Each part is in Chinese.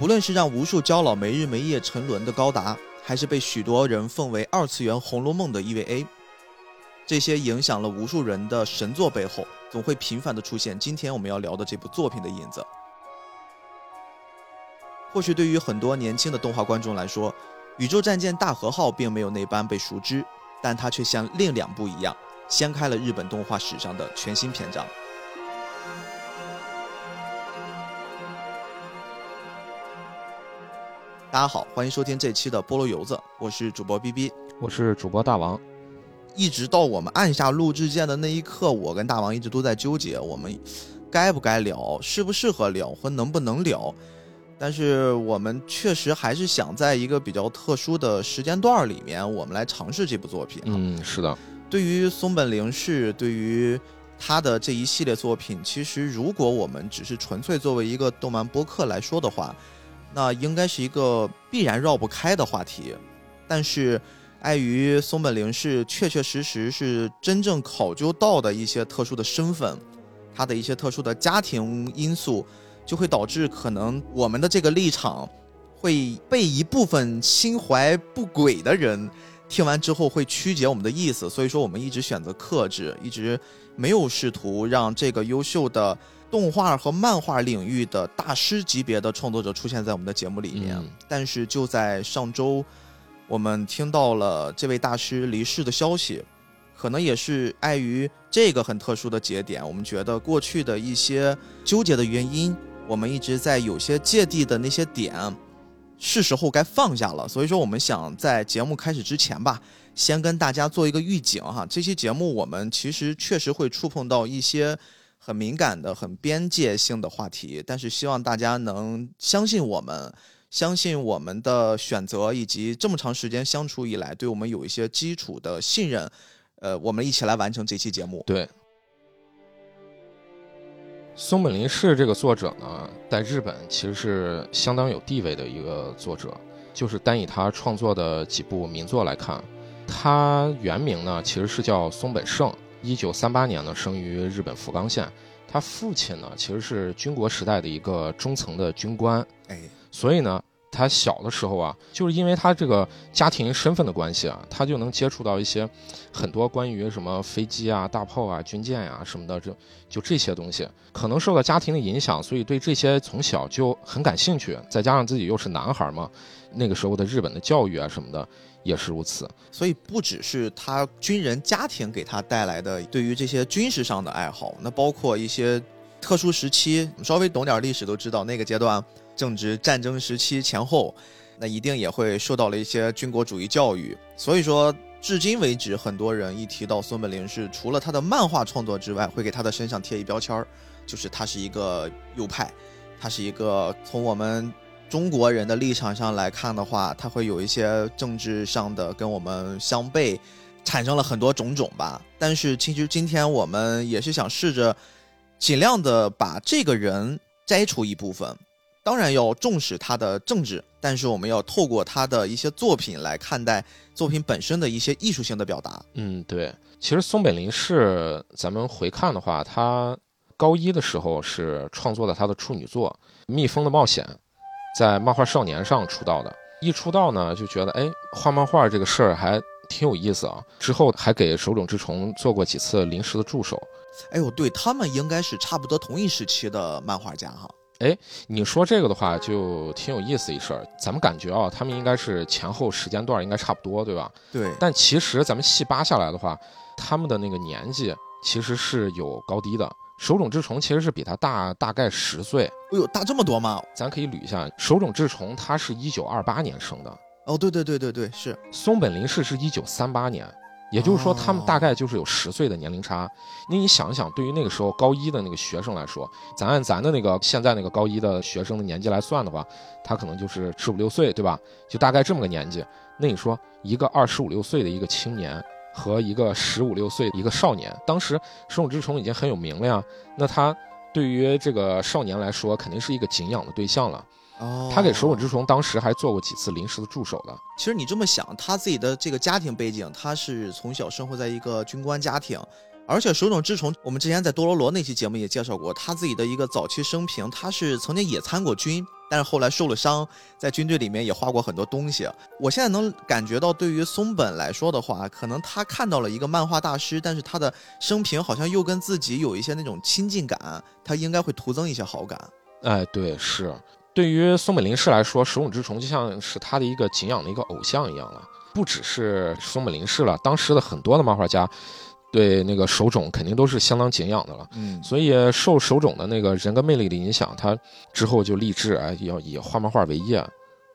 不论是让无数胶老没日没夜沉沦的高达，还是被许多人奉为二次元《红楼梦》的 EVA，这些影响了无数人的神作背后，总会频繁的出现今天我们要聊的这部作品的影子。或许对于很多年轻的动画观众来说，《宇宙战舰大和号》并没有那般被熟知，但它却像另两部一样，掀开了日本动画史上的全新篇章。大家好，欢迎收听这期的菠萝油子，我是主播 B B，我是主播大王。一直到我们按下录制键的那一刻，我跟大王一直都在纠结，我们该不该聊，适不适合聊，和能不能聊。但是我们确实还是想在一个比较特殊的时间段里面，我们来尝试这部作品。嗯，是的。对于松本零士，对于他的这一系列作品，其实如果我们只是纯粹作为一个动漫播客来说的话，那应该是一个必然绕不开的话题，但是碍于松本零是确确实实是真正考究到的一些特殊的身份，他的一些特殊的家庭因素，就会导致可能我们的这个立场会被一部分心怀不轨的人听完之后会曲解我们的意思，所以说我们一直选择克制，一直没有试图让这个优秀的。动画和漫画领域的大师级别的创作者出现在我们的节目里面，但是就在上周，我们听到了这位大师离世的消息，可能也是碍于这个很特殊的节点，我们觉得过去的一些纠结的原因，我们一直在有些芥蒂的那些点，是时候该放下了。所以说，我们想在节目开始之前吧，先跟大家做一个预警哈，这期节目我们其实确实会触碰到一些。很敏感的、很边界性的话题，但是希望大家能相信我们，相信我们的选择，以及这么长时间相处以来，对我们有一些基础的信任。呃，我们一起来完成这期节目。对，松本零士这个作者呢，在日本其实是相当有地位的一个作者。就是单以他创作的几部名作来看，他原名呢其实是叫松本胜。一九三八年呢，生于日本福冈县。他父亲呢，其实是军国时代的一个中层的军官。哎，所以呢，他小的时候啊，就是因为他这个家庭身份的关系啊，他就能接触到一些很多关于什么飞机啊、大炮啊、军舰呀什么的，就就这些东西。可能受到家庭的影响，所以对这些从小就很感兴趣。再加上自己又是男孩嘛，那个时候的日本的教育啊什么的。也是如此，所以不只是他军人家庭给他带来的对于这些军事上的爱好，那包括一些特殊时期，稍微懂点历史都知道，那个阶段正值战争时期前后，那一定也会受到了一些军国主义教育。所以说，至今为止，很多人一提到孙本林是除了他的漫画创作之外，会给他的身上贴一标签儿，就是他是一个右派，他是一个从我们。中国人的立场上来看的话，他会有一些政治上的跟我们相悖，产生了很多种种吧。但是其实今天我们也是想试着尽量的把这个人摘除一部分，当然要重视他的政治，但是我们要透过他的一些作品来看待作品本身的一些艺术性的表达。嗯，对。其实松本零士，咱们回看的话，他高一的时候是创作了他的处女作《蜜蜂的冒险》。在漫画少年上出道的，一出道呢就觉得，哎，画漫画这个事儿还挺有意思啊。之后还给手冢治虫做过几次临时的助手。哎呦，对他们应该是差不多同一时期的漫画家哈。哎，你说这个的话就挺有意思一事儿。咱们感觉啊，他们应该是前后时间段应该差不多，对吧？对。但其实咱们细扒下来的话，他们的那个年纪其实是有高低的。手冢治虫其实是比他大大概十岁，哎呦，大这么多吗？咱可以捋一下，手冢治虫他是一九二八年生的，哦，对对对对对，是松本零士是一九三八年，也就是说他们大概就是有十岁的年龄差。那你想一想，对于那个时候高一的那个学生来说，咱按咱的那个现在那个高一的学生的年纪来算的话，他可能就是十五六岁，对吧？就大概这么个年纪。那你说一个二十五六岁的一个青年。和一个十五六岁一个少年，当时手冢治虫已经很有名了呀。那他对于这个少年来说，肯定是一个敬仰的对象了。哦，他给手冢治虫当时还做过几次临时的助手的。其实你这么想，他自己的这个家庭背景，他是从小生活在一个军官家庭，而且手冢治虫，我们之前在多罗罗那期节目也介绍过他自己的一个早期生平，他是曾经也参过军，但是后来受了伤，在军队里面也画过很多东西。我现在能感觉到，对于松本来说的话，可能他看到了一个漫画大师，但是他的生平好像又跟自己有一些那种亲近感，他应该会徒增一些好感。哎，对，是。对于松本零士来说，手冢治虫就像是他的一个敬仰的一个偶像一样了。不只是松本零士了，当时的很多的漫画家，对那个手冢肯定都是相当敬仰的了。嗯，所以受手冢的那个人格魅力的影响，他之后就立志哎要以画漫画为业。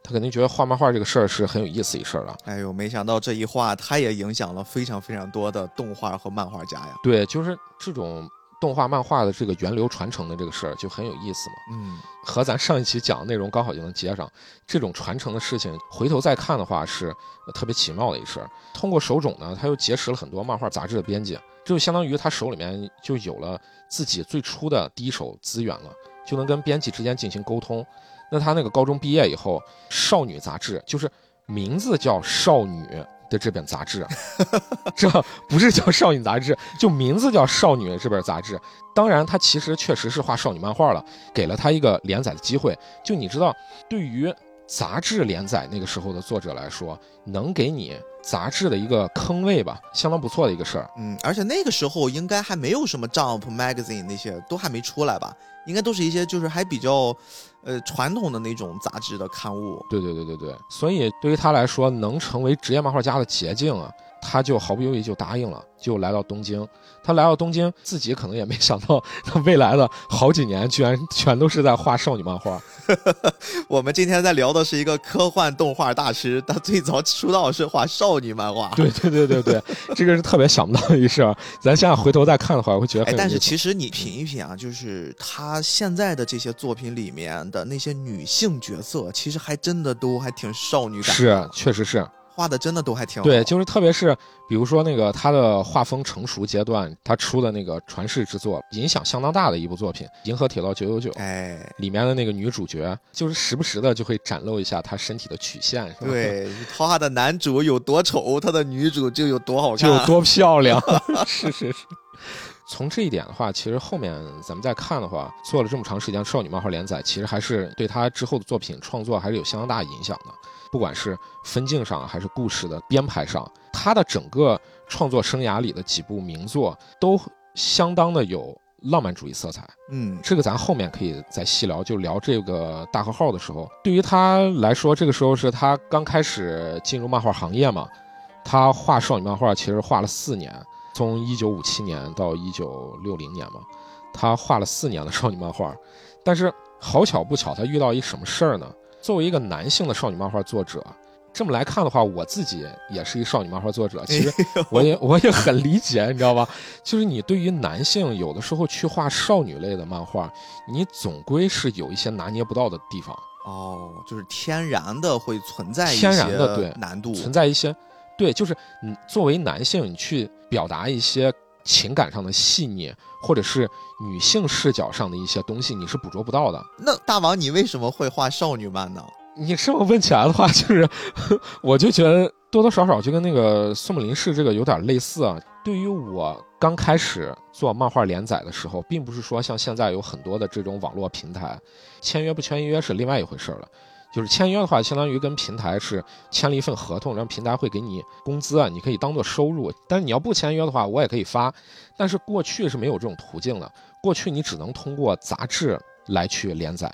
他肯定觉得画漫画这个事儿是很有意思一事儿了。哎呦，没想到这一画，他也影响了非常非常多的动画和漫画家呀。对，就是这种。动画漫画的这个源流传承的这个事儿就很有意思嘛，嗯，和咱上一期讲的内容刚好就能接上。这种传承的事情，回头再看的话是特别奇妙的一事儿。通过手冢呢，他又结识了很多漫画杂志的编辑，这就相当于他手里面就有了自己最初的第一手资源了，就能跟编辑之间进行沟通。那他那个高中毕业以后，少女杂志就是名字叫少女。的这本杂志，这不是叫少女杂志，就名字叫少女这本杂志。当然，他其实确实是画少女漫画了，给了他一个连载的机会。就你知道，对于杂志连载那个时候的作者来说，能给你杂志的一个坑位吧，相当不错的一个事儿。嗯，而且那个时候应该还没有什么 Jump Magazine 那些都还没出来吧？应该都是一些就是还比较。呃，传统的那种杂志的刊物，对对对对对，所以对于他来说，能成为职业漫画家的捷径啊，他就毫不犹豫就答应了，就来到东京。他来到东京，自己可能也没想到，他未来的好几年居然全都是在画少女漫画。我们今天在聊的是一个科幻动画大师，他最早出道是画少女漫画。对对对对对，这个是特别想不到的一事儿。咱现在回头再看的话，会觉得。哎，但是其实你品一品啊，就是他现在的这些作品里面的那些女性角色，其实还真的都还挺少女感。是，确实是。画的真的都还挺好，对，就是特别是比如说那个他的画风成熟阶段，他出的那个传世之作，影响相当大的一部作品《银河铁道九九九》，哎，里面的那个女主角，就是时不时的就会展露一下她身体的曲线，对，画的男主有多丑，他的女主就有多好看，就有多漂亮，是是是。从这一点的话，其实后面咱们再看的话，做了这么长时间少女漫画连载，其实还是对他之后的作品创作还是有相当大影响的。不管是分镜上还是故事的编排上，他的整个创作生涯里的几部名作都相当的有浪漫主义色彩。嗯，这个咱后面可以再细聊，就聊这个大和号的时候，对于他来说，这个时候是他刚开始进入漫画行业嘛。他画少女漫画其实画了四年，从一九五七年到一九六零年嘛，他画了四年的少女漫画。但是好巧不巧，他遇到一什么事儿呢？作为一个男性的少女漫画作者，这么来看的话，我自己也是一少女漫画作者。其实我也我也很理解，你知道吧？就是你对于男性有的时候去画少女类的漫画，你总归是有一些拿捏不到的地方。哦，就是天然的会存在天然的对难度，存在一些对，就是你作为男性，你去表达一些情感上的细腻。或者是女性视角上的一些东西，你是捕捉不到的。那大王，你为什么会画少女漫呢？你这么问起来的话，就是 我就觉得多多少少就跟那个宋木林氏这个有点类似啊。对于我刚开始做漫画连载的时候，并不是说像现在有很多的这种网络平台，签约不签约是另外一回事了。就是签约的话，相当于跟平台是签了一份合同，然后平台会给你工资啊，你可以当做收入。但是你要不签约的话，我也可以发。但是过去是没有这种途径的，过去你只能通过杂志来去连载。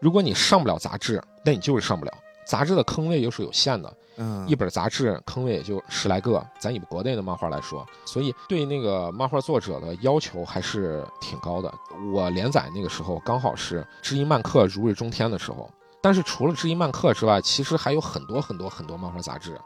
如果你上不了杂志，那你就是上不了。杂志的坑位又是有限的，嗯，一本杂志坑位也就十来个。咱以国内的漫画来说，所以对那个漫画作者的要求还是挺高的。我连载那个时候刚好是知音漫客如日中天的时候。但是除了知音漫客之外，其实还有很多很多很多漫画杂志。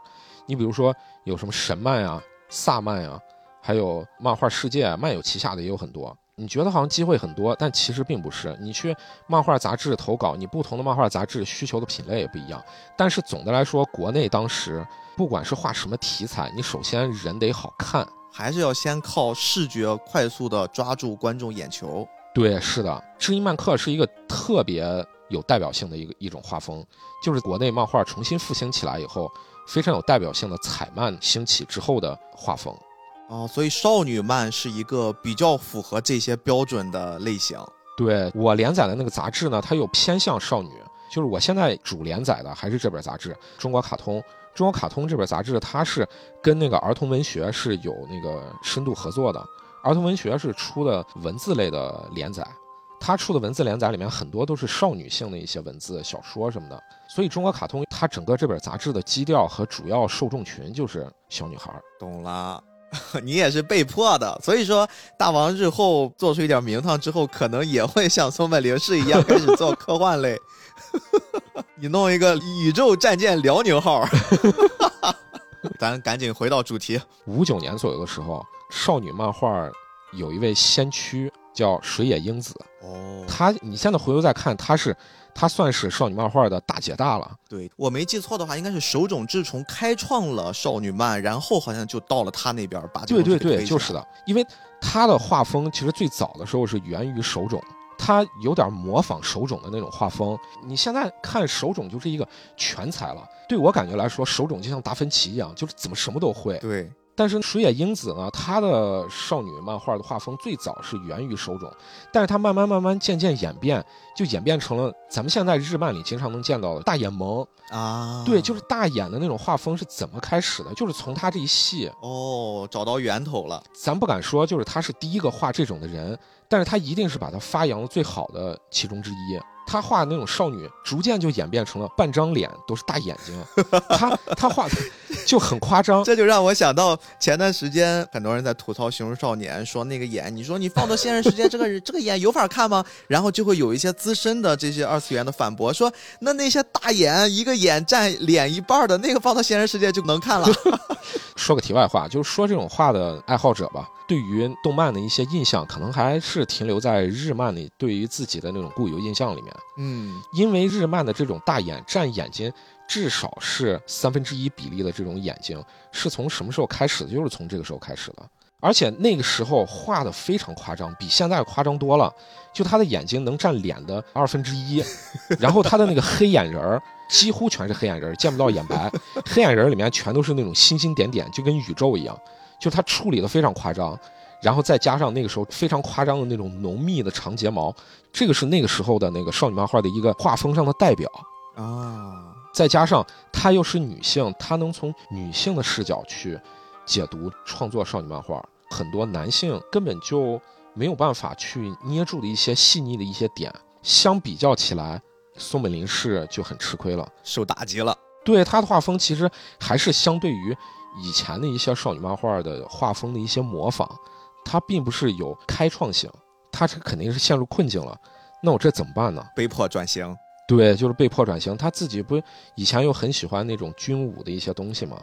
你比如说有什么神漫呀、萨漫呀，还有漫画世界、漫友旗下的也有很多。你觉得好像机会很多，但其实并不是。你去漫画杂志投稿，你不同的漫画杂志需求的品类也不一样。但是总的来说，国内当时不管是画什么题材，你首先人得好看，还是要先靠视觉快速的抓住观众眼球。对，是的，知音漫客是一个特别。有代表性的一个一种画风，就是国内漫画重新复兴起来以后，非常有代表性的彩漫兴起之后的画风。哦，所以少女漫是一个比较符合这些标准的类型。对我连载的那个杂志呢，它又偏向少女，就是我现在主连载的还是这本杂志《中国卡通》。中国卡通这本杂志，它是跟那个儿童文学是有那个深度合作的。儿童文学是出的文字类的连载，它出的文字连载里面很多都是少女性的一些文字、小说什么的。所以中国卡通它整个这本杂志的基调和主要受众群就是小女孩。懂了，你也是被迫的。所以说，大王日后做出一点名堂之后，可能也会像松本零士一样开始做科幻类。你弄一个宇宙战舰辽宁号，咱赶紧回到主题。五九年左右的时候，少女漫画有一位先驱叫水野英子。哦，她你现在回头再看，她是她算是少女漫画的大姐大了。对我没记错的话，应该是手冢治虫开创了少女漫，然后好像就到了她那边把对对对，就是的，因为她的画风其实最早的时候是源于手冢。他有点模仿手冢的那种画风，你现在看手冢就是一个全才了。对我感觉来说，手冢就像达芬奇一样，就是怎么什么都会。对。但是水野英子呢，她的少女漫画的画风最早是源于手冢，但是她慢慢慢慢渐渐演变，就演变成了咱们现在日漫里经常能见到的大眼萌啊。对，就是大眼的那种画风是怎么开始的？就是从她这一系哦，找到源头了。咱不敢说就是她是第一个画这种的人。但是她一定是把它发扬的最好的其中之一。他画那种少女，逐渐就演变成了半张脸都是大眼睛。他他画的就很夸张，这就让我想到前段时间很多人在吐槽《形容少年》，说那个眼，你说你放到现实世界，这个这个眼有法看吗？然后就会有一些资深的这些二次元的反驳，说那那些大眼，一个眼占脸一半的那个放到现实世界就能看了。说个题外话，就是说这种画的爱好者吧，对于动漫的一些印象，可能还是停留在日漫里对于自己的那种固有印象里面。嗯，因为日漫的这种大眼占眼睛至少是三分之一比例的这种眼睛，是从什么时候开始的？就是从这个时候开始的。而且那个时候画的非常夸张，比现在夸张多了。就他的眼睛能占脸的二分之一，然后他的那个黑眼仁儿几乎全是黑眼仁儿，见不到眼白。黑眼仁儿里面全都是那种星星点点，就跟宇宙一样。就他处理的非常夸张。然后再加上那个时候非常夸张的那种浓密的长睫毛，这个是那个时候的那个少女漫画的一个画风上的代表啊。再加上她又是女性，她能从女性的视角去解读创作少女漫画，很多男性根本就没有办法去捏住的一些细腻的一些点，相比较起来，松本零士就很吃亏了，受打击了。对他的画风其实还是相对于以前的一些少女漫画的画风的一些模仿。它并不是有开创性，它这肯定是陷入困境了。那我这怎么办呢？被迫转型。对，就是被迫转型。他自己不以前又很喜欢那种军武的一些东西嘛，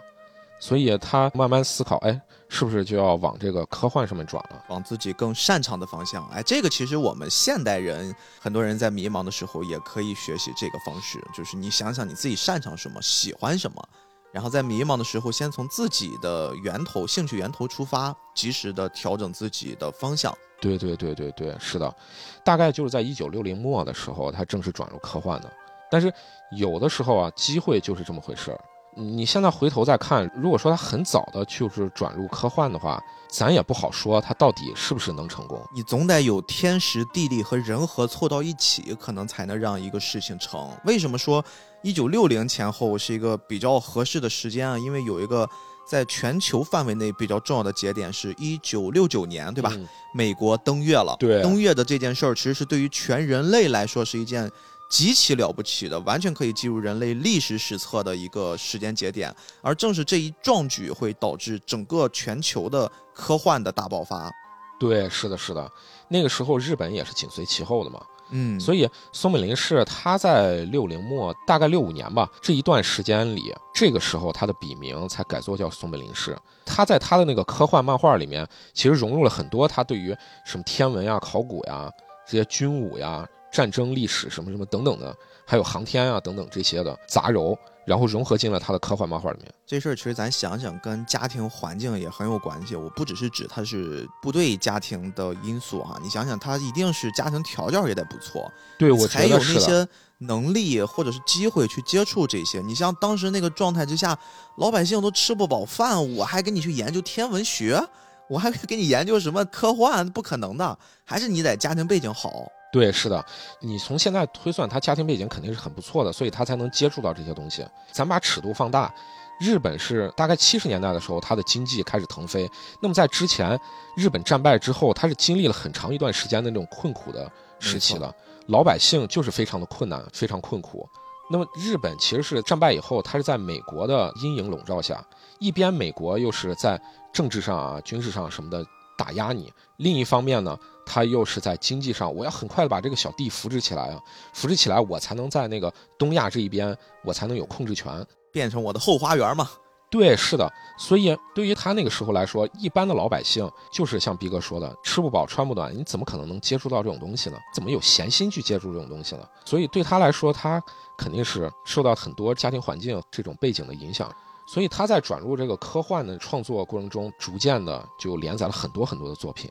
所以他慢慢思考，哎，是不是就要往这个科幻上面转了，往自己更擅长的方向？哎，这个其实我们现代人很多人在迷茫的时候也可以学习这个方式，就是你想想你自己擅长什么，喜欢什么。然后在迷茫的时候，先从自己的源头、兴趣源头出发，及时的调整自己的方向。对对对对对，是的，大概就是在一九六零末的时候，他正式转入科幻的。但是有的时候啊，机会就是这么回事儿。你现在回头再看，如果说他很早的就是转入科幻的话，咱也不好说他到底是不是能成功。你总得有天时地利和人和凑到一起，可能才能让一个事情成。为什么说一九六零前后是一个比较合适的时间啊？因为有一个在全球范围内比较重要的节点，是一九六九年，对吧？美国登月了。对，登月的这件事儿，其实是对于全人类来说是一件。极其了不起的，完全可以记入人类历史史册的一个时间节点，而正是这一壮举会导致整个全球的科幻的大爆发。对，是的，是的，那个时候日本也是紧随其后的嘛。嗯，所以松本零士他在六零末，大概六五年吧，这一段时间里，这个时候他的笔名才改作叫松本零士。他在他的那个科幻漫画里面，其实融入了很多他对于什么天文呀、考古呀、这些军武呀。战争历史什么什么等等的，还有航天啊等等这些的杂糅，然后融合进了他的科幻漫画里面。这事儿其实咱想想，跟家庭环境也很有关系。我不只是指他是部队家庭的因素哈，你想想，他一定是家庭条件也得不错，对我才有那些能力或者是机会去接触这些。你像当时那个状态之下，老百姓都吃不饱饭，我还跟你去研究天文学。我还 给你研究什么科幻，不可能的，还是你得家庭背景好。对，是的，你从现在推算，他家庭背景肯定是很不错的，所以他才能接触到这些东西。咱把尺度放大，日本是大概七十年代的时候，它的经济开始腾飞。那么在之前，日本战败之后，它是经历了很长一段时间的那种困苦的时期的，老百姓就是非常的困难，非常困苦。那么日本其实是战败以后，它是在美国的阴影笼罩下，一边美国又是在政治上啊、军事上什么的打压你，另一方面呢。他又是在经济上，我要很快的把这个小弟扶植起来啊，扶植起来，我才能在那个东亚这一边，我才能有控制权，变成我的后花园嘛。对，是的。所以对于他那个时候来说，一般的老百姓就是像逼哥说的，吃不饱穿不暖，你怎么可能能接触到这种东西呢？怎么有闲心去接触这种东西呢？所以对他来说，他肯定是受到很多家庭环境这种背景的影响。所以他在转入这个科幻的创作过程中，逐渐的就连载了很多很多的作品。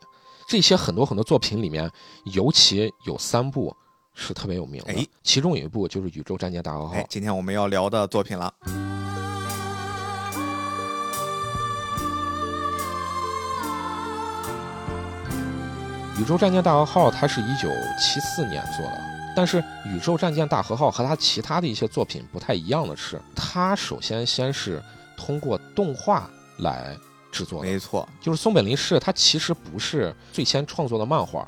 这些很多很多作品里面，尤其有三部是特别有名的，其中有一部就是《宇宙战舰大和号》。今天我们要聊的作品了，《宇宙战舰大和号》它是一九七四年做的，但是《宇宙战舰大和号》和它其他的一些作品不太一样的是，它首先先是通过动画来。制作没错，就是松本零士，他其实不是最先创作的漫画，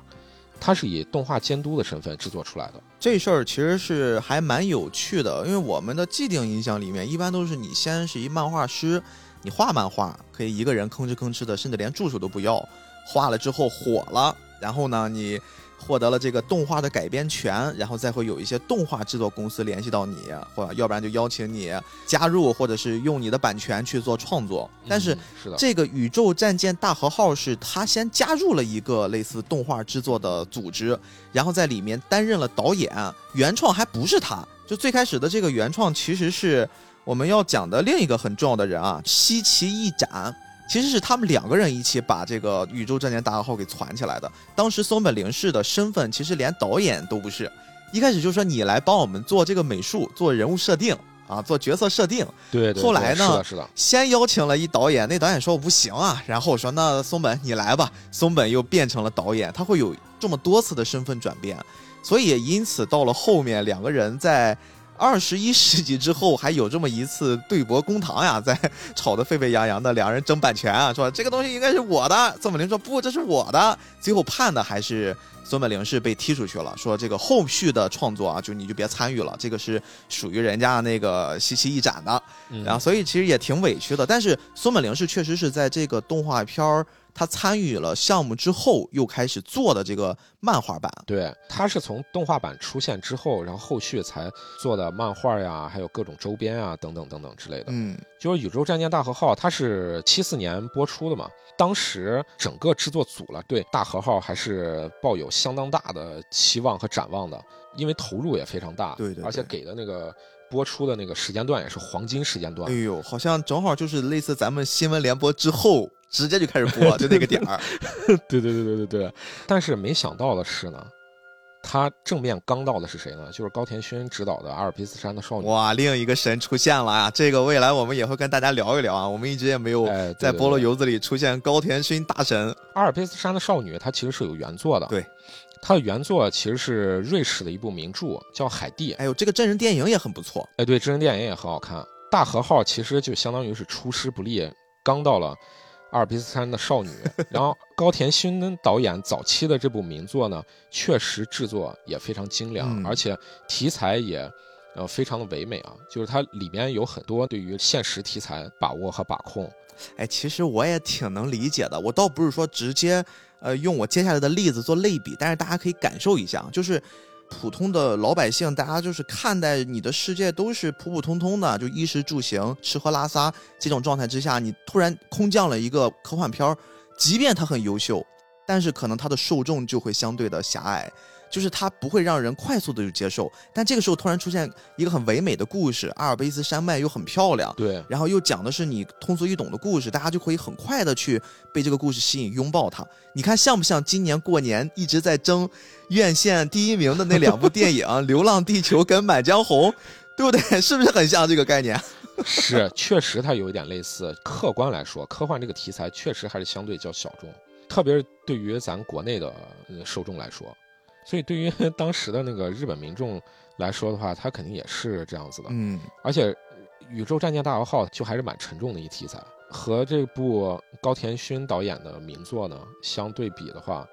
他是以动画监督的身份制作出来的。这事儿其实是还蛮有趣的，因为我们的既定印象里面，一般都是你先是一漫画师，你画漫画可以一个人吭哧吭哧的，甚至连助手都不要，画了之后火了，然后呢你。获得了这个动画的改编权，然后再会有一些动画制作公司联系到你，或要不然就邀请你加入，或者是用你的版权去做创作。但是这个宇宙战舰大和号是他先加入了一个类似动画制作的组织，然后在里面担任了导演，原创还不是他，就最开始的这个原创其实是我们要讲的另一个很重要的人啊，西崎一展。其实是他们两个人一起把这个宇宙战舰大和号给攒起来的。当时松本零士的身份其实连导演都不是，一开始就说你来帮我们做这个美术、做人物设定啊、做角色设定。对。后来呢？是的，是的。先邀请了一导演，那导演说我不行啊，然后我说那松本你来吧。松本又变成了导演，他会有这么多次的身份转变，所以也因此到了后面两个人在。二十一世纪之后还有这么一次对簿公堂呀，在 吵得沸沸扬扬的，两人争版权啊，说这个东西应该是我的。宋本林说不，这是我的。最后判的还是孙本林是被踢出去了，说这个后续的创作啊，就你就别参与了，这个是属于人家那个西岐一展的。然后所以其实也挺委屈的，但是孙本林是确实是在这个动画片儿。他参与了项目之后，又开始做的这个漫画版。对，他是从动画版出现之后，然后后续才做的漫画呀，还有各种周边啊，等等等等之类的。嗯，就是《宇宙战舰大和号》，它是七四年播出的嘛。当时整个制作组了，对大和号还是抱有相当大的期望和展望的，因为投入也非常大。对对。而且给的那个播出的那个时间段也是黄金时间段。哎呦，好像正好就是类似咱们新闻联播之后。直接就开始播，就那个点儿。对对对对对对。但是没想到的是呢，他正面刚到的是谁呢？就是高田勋执导的《阿尔卑斯山的少女》。哇，另一个神出现了啊！这个未来我们也会跟大家聊一聊啊。我们一直也没有在菠萝油子里出现高田勋大神。《阿尔卑斯山的少女》它其实是有原作的。对，它的原作其实是瑞士的一部名著，叫《海蒂》。哎呦，这个真人电影也很不错。哎，对，真人电影也很好看。大和号其实就相当于是出师不利，刚到了。阿尔卑斯山的少女，然后高田勋导演早期的这部名作呢，确实制作也非常精良，而且题材也，呃，非常的唯美啊。就是它里面有很多对于现实题材把握和把控。哎，其实我也挺能理解的。我倒不是说直接，呃，用我接下来的例子做类比，但是大家可以感受一下，就是。普通的老百姓，大家就是看待你的世界都是普普通通的，就衣食住行、吃喝拉撒这种状态之下，你突然空降了一个科幻片儿，即便它很优秀，但是可能它的受众就会相对的狭隘。就是它不会让人快速的就接受，但这个时候突然出现一个很唯美的故事，阿尔卑斯山脉又很漂亮，对，然后又讲的是你通俗易懂的故事，大家就可以很快的去被这个故事吸引，拥抱它。你看像不像今年过年一直在争院线第一名的那两部电影《流浪地球》跟《满江红》，对不对？是不是很像这个概念？是，确实它有一点类似。客观来说，科幻这个题材确实还是相对较小众，特别是对于咱国内的受众来说。所以，对于 当时的那个日本民众来说的话，他肯定也是这样子的。嗯，而且，《宇宙战舰大和号》就还是蛮沉重的一题材，和这部高田勋导演的名作呢相对比的话。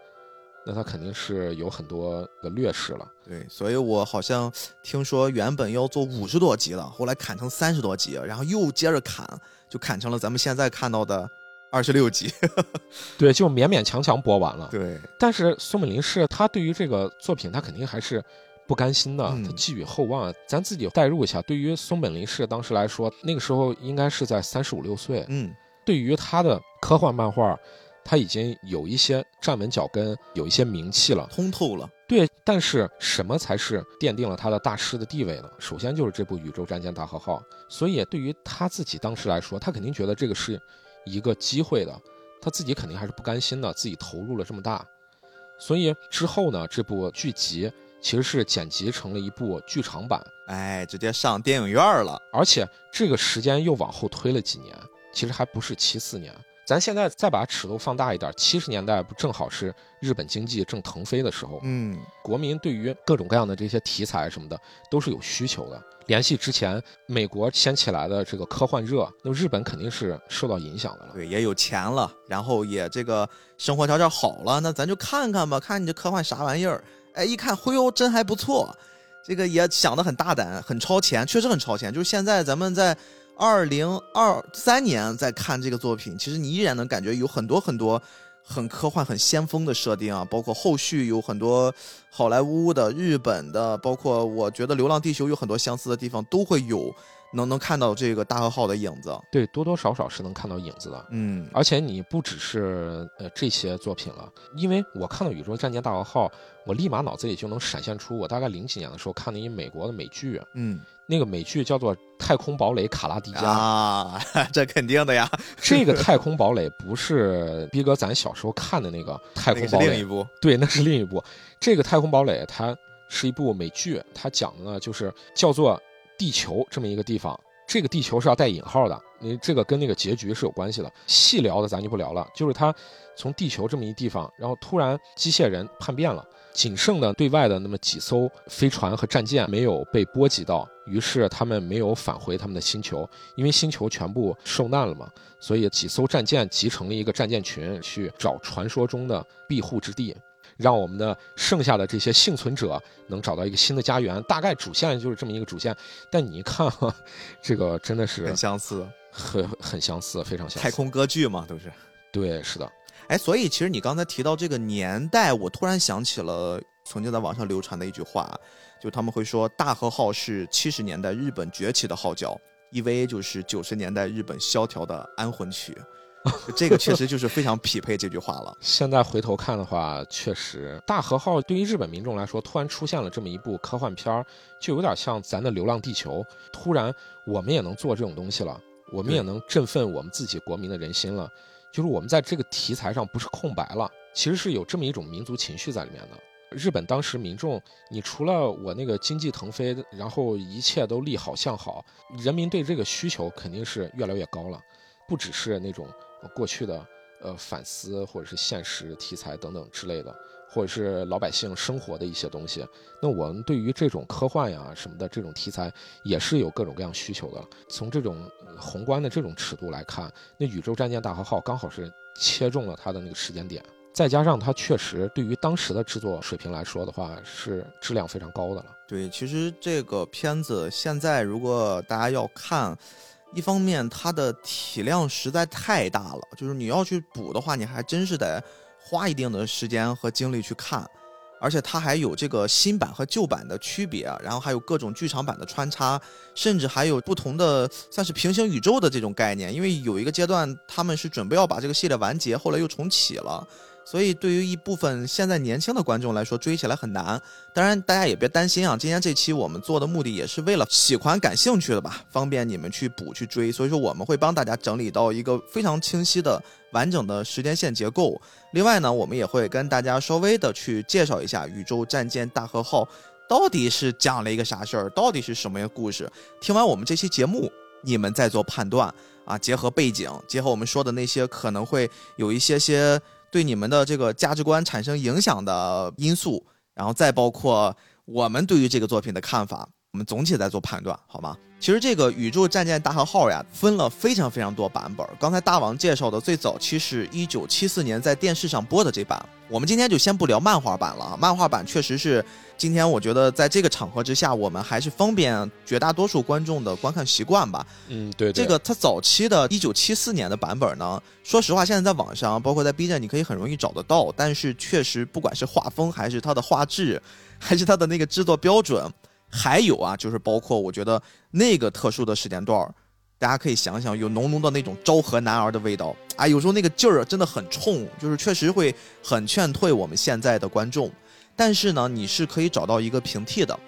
那他肯定是有很多的劣势了，对，所以我好像听说原本要做五十多集的，后来砍成三十多集，然后又接着砍，就砍成了咱们现在看到的二十六集，对，就勉勉强强播完了。对，但是松本零士他对于这个作品，他肯定还是不甘心的，他寄予厚望。咱自己代入一下，对于松本零士当时来说，那个时候应该是在三十五六岁，嗯，对于他的科幻漫画。他已经有一些站稳脚跟，有一些名气了，通透了。对，但是什么才是奠定了他的大师的地位呢？首先就是这部《宇宙战舰大和号》。所以对于他自己当时来说，他肯定觉得这个是一个机会的，他自己肯定还是不甘心的，自己投入了这么大。所以之后呢，这部剧集其实是剪辑成了一部剧场版，哎，直接上电影院了。而且这个时间又往后推了几年，其实还不是七四年。咱现在再把尺度放大一点，七十年代不正好是日本经济正腾飞的时候？嗯，国民对于各种各样的这些题材什么的都是有需求的。联系之前美国掀起来的这个科幻热，那日本肯定是受到影响的了。对，也有钱了，然后也这个生活条件好了，那咱就看看吧，看你这科幻啥玩意儿？哎，一看，忽悠，真还不错。这个也想得很大胆，很超前，确实很超前。就是现在咱们在。二零二三年在看这个作品，其实你依然能感觉有很多很多很科幻、很先锋的设定啊，包括后续有很多好莱坞的、日本的，包括我觉得《流浪地球》有很多相似的地方，都会有。能能看到这个大和号的影子，对，多多少少是能看到影子的，嗯，而且你不只是呃这些作品了，因为我看到宇宙战舰大和号，我立马脑子里就能闪现出我大概零几年的时候看的一美国的美剧，嗯，那个美剧叫做《太空堡垒卡拉迪加》啊，这肯定的呀，这个太空堡垒不是逼哥咱小时候看的那个太空堡垒，另一部，对，那是另一部，这个太空堡垒它是一部美剧，它讲的呢就是叫做。地球这么一个地方，这个地球是要带引号的，你这个跟那个结局是有关系的。细聊的咱就不聊了，就是他从地球这么一地方，然后突然机械人叛变了，仅剩的对外的那么几艘飞船和战舰没有被波及到，于是他们没有返回他们的星球，因为星球全部受难了嘛，所以几艘战舰集成了一个战舰群去找传说中的庇护之地。让我们的剩下的这些幸存者能找到一个新的家园，大概主线就是这么一个主线。但你一看，哈，这个真的是很相似，很很相似，非常相似。太空歌剧嘛，都是。对，是的。哎，所以其实你刚才提到这个年代，我突然想起了曾经在网上流传的一句话，就他们会说大和号是七十年代日本崛起的号角，EVA 就是九十年代日本萧条的安魂曲。这个确实就是非常匹配这句话了。现在回头看的话，确实《大和号》对于日本民众来说，突然出现了这么一部科幻片儿，就有点像咱的《流浪地球》。突然，我们也能做这种东西了，我们也能振奋我们自己国民的人心了。就是我们在这个题材上不是空白了，其实是有这么一种民族情绪在里面的。日本当时民众，你除了我那个经济腾飞，然后一切都利好向好，人民对这个需求肯定是越来越高了，不只是那种。过去的呃反思或者是现实题材等等之类的，或者是老百姓生活的一些东西，那我们对于这种科幻呀什么的这种题材也是有各种各样需求的。从这种宏观的这种尺度来看，那宇宙战舰大和号刚好是切中了它的那个时间点，再加上它确实对于当时的制作水平来说的话是质量非常高的了。对，其实这个片子现在如果大家要看。一方面，它的体量实在太大了，就是你要去补的话，你还真是得花一定的时间和精力去看，而且它还有这个新版和旧版的区别，然后还有各种剧场版的穿插，甚至还有不同的算是平行宇宙的这种概念，因为有一个阶段他们是准备要把这个系列完结，后来又重启了。所以，对于一部分现在年轻的观众来说，追起来很难。当然，大家也别担心啊，今天这期我们做的目的也是为了喜欢、感兴趣的吧，方便你们去补、去追。所以说，我们会帮大家整理到一个非常清晰的、完整的时间线结构。另外呢，我们也会跟大家稍微的去介绍一下《宇宙战舰大和号》到底是讲了一个啥事儿，到底是什么一个故事。听完我们这期节目。你们再做判断啊。结合背景，结合我们说的那些可能会有一些些对你们的这个价值观产生影响的因素，然后再包括我们对于这个作品的看法，我们总体在做判断，好吗？其实这个宇宙战舰大和号呀，分了非常非常多版本。刚才大王介绍的最早期是一九七四年在电视上播的这版。我们今天就先不聊漫画版了，漫画版确实是今天我觉得在这个场合之下，我们还是方便绝大多数观众的观看习惯吧。嗯，对，这个它早期的一九七四年的版本呢，说实话，现在在网上，包括在 B 站，你可以很容易找得到。但是确实，不管是画风，还是它的画质，还是它的那个制作标准。还有啊，就是包括我觉得那个特殊的时间段，大家可以想想，有浓浓的那种昭和男儿的味道啊，有时候那个劲儿真的很冲，就是确实会很劝退我们现在的观众。但是呢，你是可以找到一个平替的，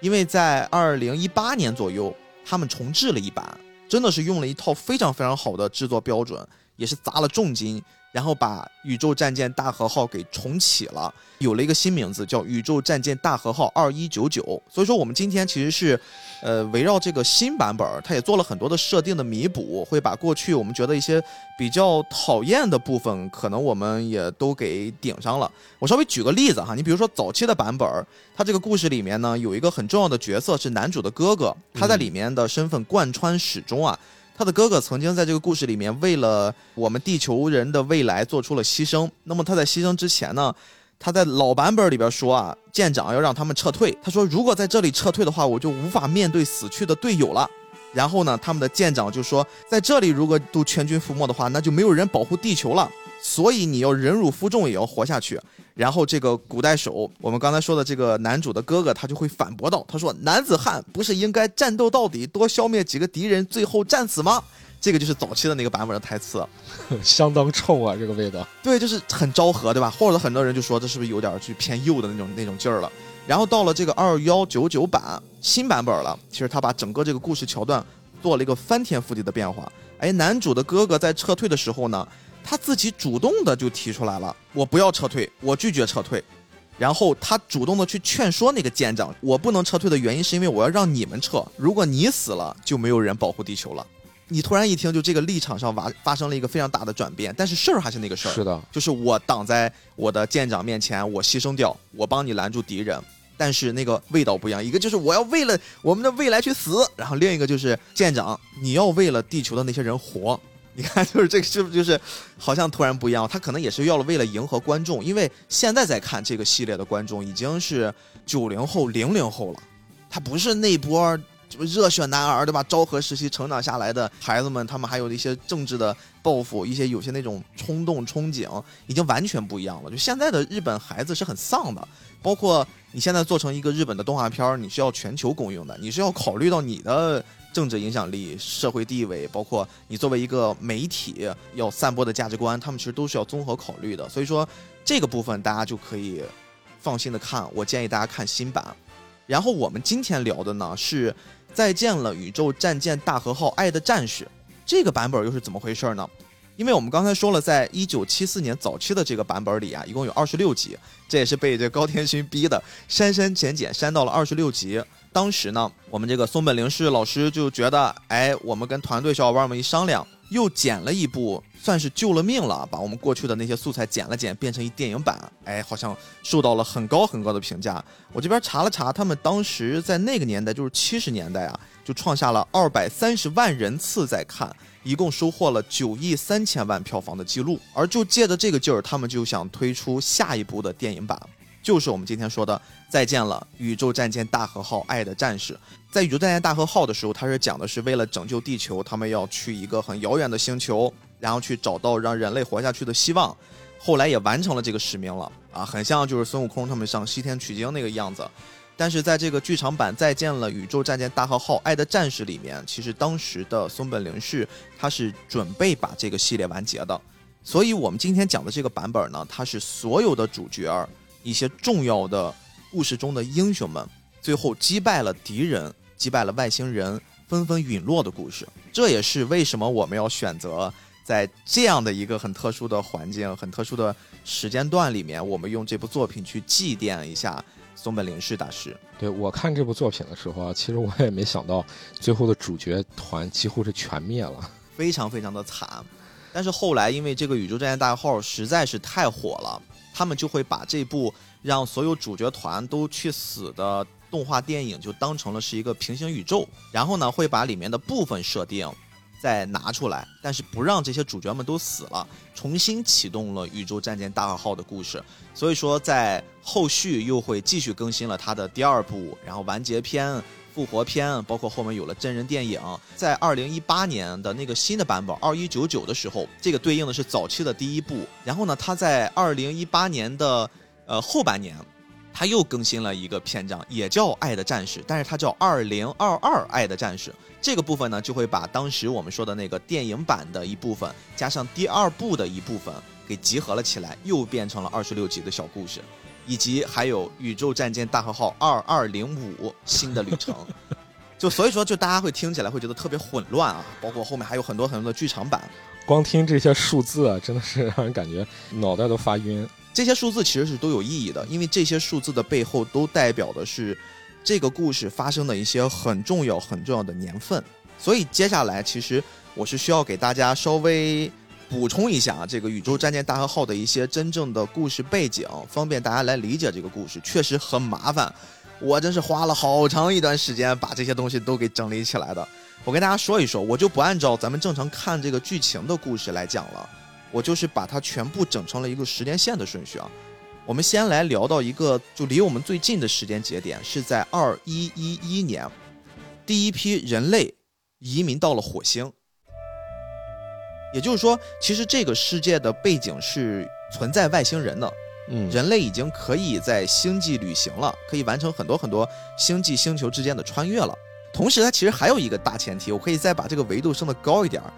因为在二零一八年左右，他们重制了一版，真的是用了一套非常非常好的制作标准，也是砸了重金。然后把宇宙战舰大和号给重启了，有了一个新名字，叫宇宙战舰大和号二一九九。所以说，我们今天其实是，呃，围绕这个新版本，它也做了很多的设定的弥补，会把过去我们觉得一些比较讨厌的部分，可能我们也都给顶上了。我稍微举个例子哈，你比如说早期的版本，它这个故事里面呢，有一个很重要的角色是男主的哥哥，他在里面的身份贯穿始终啊。他的哥哥曾经在这个故事里面为了我们地球人的未来做出了牺牲。那么他在牺牲之前呢，他在老版本里边说啊，舰长要让他们撤退。他说如果在这里撤退的话，我就无法面对死去的队友了。然后呢，他们的舰长就说，在这里如果都全军覆没的话，那就没有人保护地球了。所以你要忍辱负重也要活下去。然后这个古代手，我们刚才说的这个男主的哥哥，他就会反驳道：“他说男子汉不是应该战斗到底，多消灭几个敌人，最后战死吗？”这个就是早期的那个版本的台词，相当冲啊，这个味道。对，就是很昭和，对吧？或者很多人就说这是不是有点去偏右的那种那种劲儿了？然后到了这个二幺九九版新版本了，其实他把整个这个故事桥段做了一个翻天覆地的变化。哎，男主的哥哥在撤退的时候呢？他自己主动的就提出来了，我不要撤退，我拒绝撤退。然后他主动的去劝说那个舰长，我不能撤退的原因是因为我要让你们撤。如果你死了，就没有人保护地球了。你突然一听，就这个立场上发发生了一个非常大的转变，但是事儿还是那个事儿。是的，就是我挡在我的舰长面前，我牺牲掉，我帮你拦住敌人。但是那个味道不一样，一个就是我要为了我们的未来去死，然后另一个就是舰长，你要为了地球的那些人活。你看，就是这个，是不是就是好像突然不一样？他可能也是要了为了迎合观众，因为现在在看这个系列的观众已经是九零后、零零后了，他不是那波热血男儿，对吧？昭和时期成长下来的孩子们，他们还有一些政治的抱负，一些有些那种冲动、憧憬，已经完全不一样了。就现在的日本孩子是很丧的，包括你现在做成一个日本的动画片，你是要全球公映的，你是要考虑到你的。政治影响力、社会地位，包括你作为一个媒体要散播的价值观，他们其实都是要综合考虑的。所以说，这个部分大家就可以放心的看。我建议大家看新版。然后我们今天聊的呢是《再见了宇宙战舰大和号：爱的战士》这个版本又是怎么回事呢？因为我们刚才说了，在一九七四年早期的这个版本里啊，一共有二十六集，这也是被这高天勋逼的，删删减减删到了二十六集。当时呢，我们这个松本零士老师就觉得，哎，我们跟团队小伙伴们一商量，又剪了一部，算是救了命了，把我们过去的那些素材剪了剪，变成一电影版，哎，好像受到了很高很高的评价。我这边查了查，他们当时在那个年代，就是七十年代啊，就创下了二百三十万人次在看，一共收获了九亿三千万票房的记录。而就借着这个劲儿，他们就想推出下一部的电影版。就是我们今天说的再见了，宇宙战舰大和号，爱的战士。在宇宙战舰大和号的时候，它是讲的是为了拯救地球，他们要去一个很遥远的星球，然后去找到让人类活下去的希望。后来也完成了这个使命了啊，很像就是孙悟空他们上西天取经那个样子。但是在这个剧场版再见了宇宙战舰大和号，爱的战士里面，其实当时的松本零士他是准备把这个系列完结的。所以我们今天讲的这个版本呢，它是所有的主角。一些重要的故事中的英雄们，最后击败了敌人，击败了外星人，纷纷陨落的故事。这也是为什么我们要选择在这样的一个很特殊的环境、很特殊的时间段里面，我们用这部作品去祭奠一下松本零士大师。对我看这部作品的时候啊，其实我也没想到最后的主角团几乎是全灭了，非常非常的惨。但是后来因为这个宇宙战舰大号实在是太火了，他们就会把这部让所有主角团都去死的动画电影就当成了是一个平行宇宙，然后呢会把里面的部分设定。再拿出来，但是不让这些主角们都死了，重新启动了宇宙战舰大和号的故事。所以说，在后续又会继续更新了它的第二部，然后完结篇、复活篇，包括后面有了真人电影。在二零一八年的那个新的版本二一九九的时候，这个对应的是早期的第一部。然后呢，它在二零一八年的呃后半年，它又更新了一个篇章，也叫《爱的战士》，但是它叫二零二二爱的战士。这个部分呢，就会把当时我们说的那个电影版的一部分，加上第二部的一部分给集合了起来，又变成了二十六集的小故事，以及还有宇宙战舰大和号二二零五新的旅程。就所以说，就大家会听起来会觉得特别混乱啊，包括后面还有很多很多的剧场版。光听这些数字啊，真的是让人感觉脑袋都发晕。这些数字其实是都有意义的，因为这些数字的背后都代表的是。这个故事发生的一些很重要、很重要的年份，所以接下来其实我是需要给大家稍微补充一下啊这个宇宙战舰大和号的一些真正的故事背景，方便大家来理解这个故事。确实很麻烦，我真是花了好长一段时间把这些东西都给整理起来的。我跟大家说一说，我就不按照咱们正常看这个剧情的故事来讲了，我就是把它全部整成了一个时间线的顺序啊。我们先来聊到一个就离我们最近的时间节点，是在二一一一年，第一批人类移民到了火星。也就是说，其实这个世界的背景是存在外星人的，嗯，人类已经可以在星际旅行了，可以完成很多很多星际星球之间的穿越了。同时，它其实还有一个大前提，我可以再把这个维度升得高一点儿，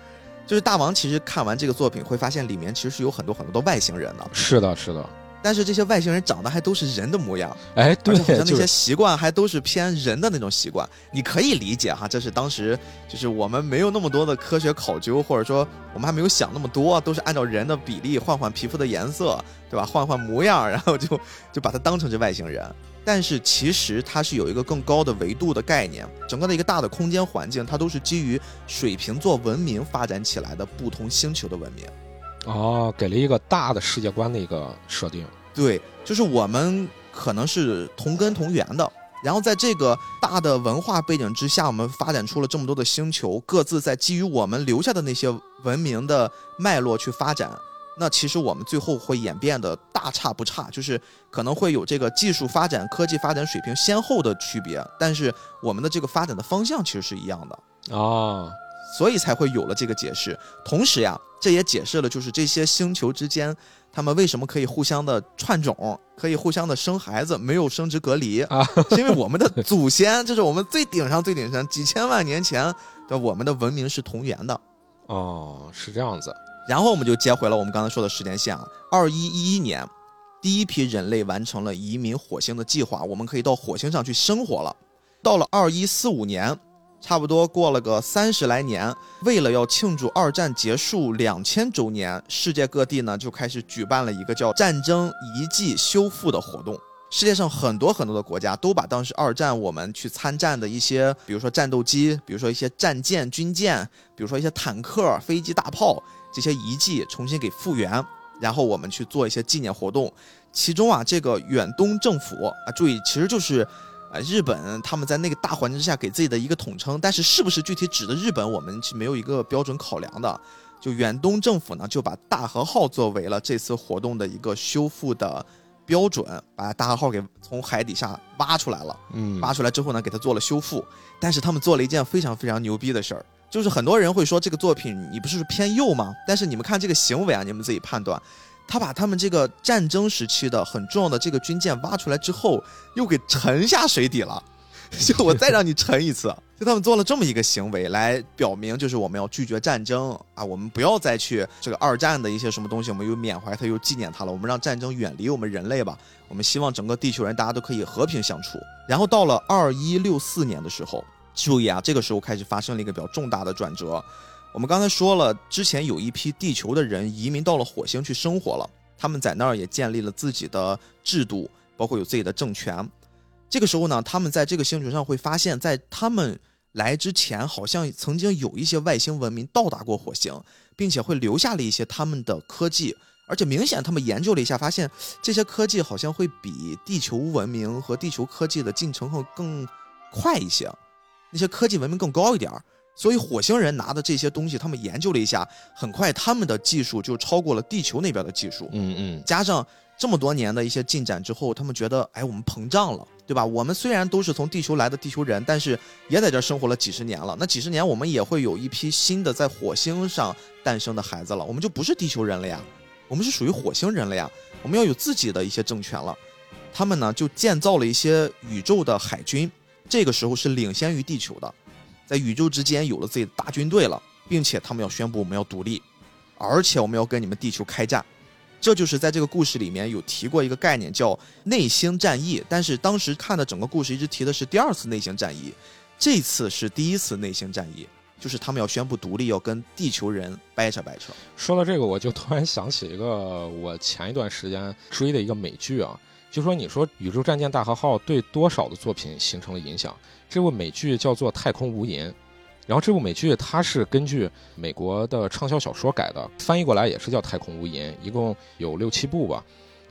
就是大王其实看完这个作品会发现，里面其实是有很多很多的外星人的。是的，是的。但是这些外星人长得还都是人的模样，哎，对，好像那些习惯还都是偏人的那种习惯。你可以理解哈，这是当时就是我们没有那么多的科学考究，或者说我们还没有想那么多，都是按照人的比例换换皮肤的颜色，对吧？换换模样，然后就就把它当成是外星人。但是其实它是有一个更高的维度的概念，整个的一个大的空间环境，它都是基于水瓶座文明发展起来的不同星球的文明。哦，给了一个大的世界观的一个设定。对，就是我们可能是同根同源的，然后在这个大的文化背景之下，我们发展出了这么多的星球，各自在基于我们留下的那些文明的脉络去发展。那其实我们最后会演变的大差不差，就是可能会有这个技术发展、科技发展水平先后的区别，但是我们的这个发展的方向其实是一样的啊。所以才会有了这个解释，同时呀，这也解释了就是这些星球之间，他们为什么可以互相的串种，可以互相的生孩子，没有生殖隔离啊？是因为我们的祖先，这是我们最顶上最顶上几千万年前的我们的文明是同源的。哦，是这样子。然后我们就接回了我们刚才说的时间线啊，二一一一年，第一批人类完成了移民火星的计划，我们可以到火星上去生活了。到了二一四五年。差不多过了个三十来年，为了要庆祝二战结束两千周年，世界各地呢就开始举办了一个叫“战争遗迹修复”的活动。世界上很多很多的国家都把当时二战我们去参战的一些，比如说战斗机，比如说一些战舰、军舰，比如说一些坦克、飞机、大炮这些遗迹重新给复原，然后我们去做一些纪念活动。其中啊，这个远东政府啊，注意，其实就是。啊，日本他们在那个大环境之下给自己的一个统称，但是是不是具体指的日本，我们是没有一个标准考量的。就远东政府呢，就把大和号作为了这次活动的一个修复的标准，把大和号给从海底下挖出来了。嗯，挖出来之后呢，给它做了修复。但是他们做了一件非常非常牛逼的事儿，就是很多人会说这个作品你不是偏右吗？但是你们看这个行为啊，你们自己判断。他把他们这个战争时期的很重要的这个军舰挖出来之后，又给沉下水底了。就我再让你沉一次，就他们做了这么一个行为，来表明就是我们要拒绝战争啊，我们不要再去这个二战的一些什么东西，我们又缅怀它，又纪念它了。我们让战争远离我们人类吧。我们希望整个地球人大家都可以和平相处。然后到了二一六四年的时候，注意啊，这个时候开始发生了一个比较重大的转折。我们刚才说了，之前有一批地球的人移民到了火星去生活了，他们在那儿也建立了自己的制度，包括有自己的政权。这个时候呢，他们在这个星球上会发现，在他们来之前，好像曾经有一些外星文明到达过火星，并且会留下了一些他们的科技。而且明显，他们研究了一下，发现这些科技好像会比地球文明和地球科技的进程会更快一些，那些科技文明更高一点儿。所以火星人拿的这些东西，他们研究了一下，很快他们的技术就超过了地球那边的技术。嗯嗯，加上这么多年的一些进展之后，他们觉得，哎，我们膨胀了，对吧？我们虽然都是从地球来的地球人，但是也在这生活了几十年了。那几十年，我们也会有一批新的在火星上诞生的孩子了，我们就不是地球人了呀。我们是属于火星人了呀，我们要有自己的一些政权了。他们呢就建造了一些宇宙的海军，这个时候是领先于地球的，在宇宙之间有了自己的大军队了，并且他们要宣布我们要独立，而且我们要跟你们地球开战。这就是在这个故事里面有提过一个概念叫内星战役，但是当时看的整个故事一直提的是第二次内星战役，这次是第一次内星战役。就是他们要宣布独立，要跟地球人掰扯掰扯。说到这个，我就突然想起一个我前一段时间追的一个美剧啊，就说你说《宇宙战舰大和号》对多少的作品形成了影响？这部美剧叫做《太空无垠》，然后这部美剧它是根据美国的畅销小说改的，翻译过来也是叫《太空无垠》，一共有六七部吧。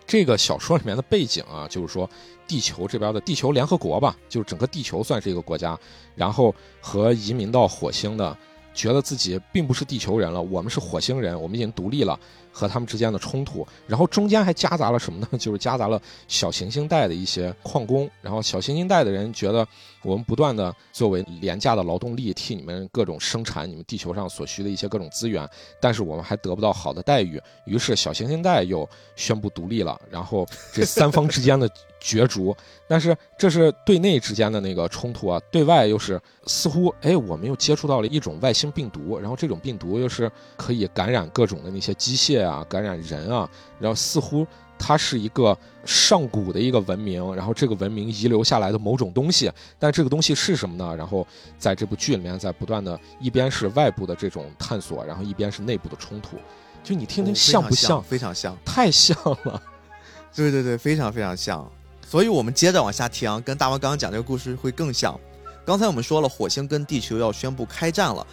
这个小说里面的背景啊，就是说。地球这边的地球联合国吧，就是整个地球算是一个国家，然后和移民到火星的，觉得自己并不是地球人了，我们是火星人，我们已经独立了。和他们之间的冲突，然后中间还夹杂了什么呢？就是夹杂了小行星带的一些矿工，然后小行星带的人觉得我们不断的作为廉价的劳动力替你们各种生产你们地球上所需的一些各种资源，但是我们还得不到好的待遇，于是小行星带又宣布独立了，然后这三方之间的角逐，但是这是对内之间的那个冲突啊，对外又是似乎哎我们又接触到了一种外星病毒，然后这种病毒又是可以感染各种的那些机械。啊，感染人啊，然后似乎它是一个上古的一个文明，然后这个文明遗留下来的某种东西，但这个东西是什么呢？然后在这部剧里面，在不断的一边是外部的这种探索，然后一边是内部的冲突，就你听听像不像？非常像，太像了。对对对，非常非常像。所以我们接着往下听，跟大王刚刚讲这个故事会更像。刚才我们说了，火星跟地球要宣布开战了，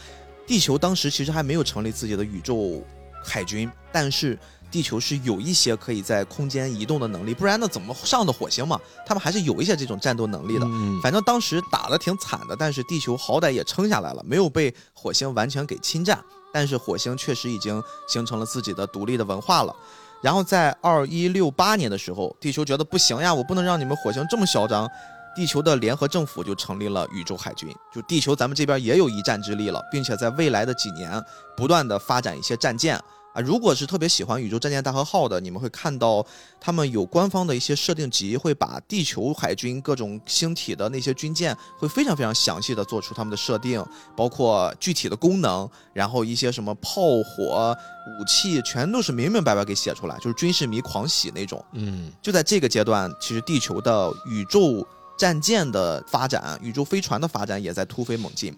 地球当时其实还没有成立自己的宇宙。海军，但是地球是有一些可以在空间移动的能力，不然呢怎么上的火星嘛？他们还是有一些这种战斗能力的。反正当时打的挺惨的，但是地球好歹也撑下来了，没有被火星完全给侵占。但是火星确实已经形成了自己的独立的文化了。然后在二一六八年的时候，地球觉得不行呀，我不能让你们火星这么嚣张。地球的联合政府就成立了宇宙海军，就地球咱们这边也有一战之力了，并且在未来的几年不断的发展一些战舰啊。如果是特别喜欢宇宙战舰大和号的，你们会看到他们有官方的一些设定集，会把地球海军各种星体的那些军舰会非常非常详细的做出他们的设定，包括具体的功能，然后一些什么炮火武器全都是明明白白给写出来，就是军事迷狂喜那种。嗯，就在这个阶段，其实地球的宇宙。战舰的发展，宇宙飞船的发展也在突飞猛进，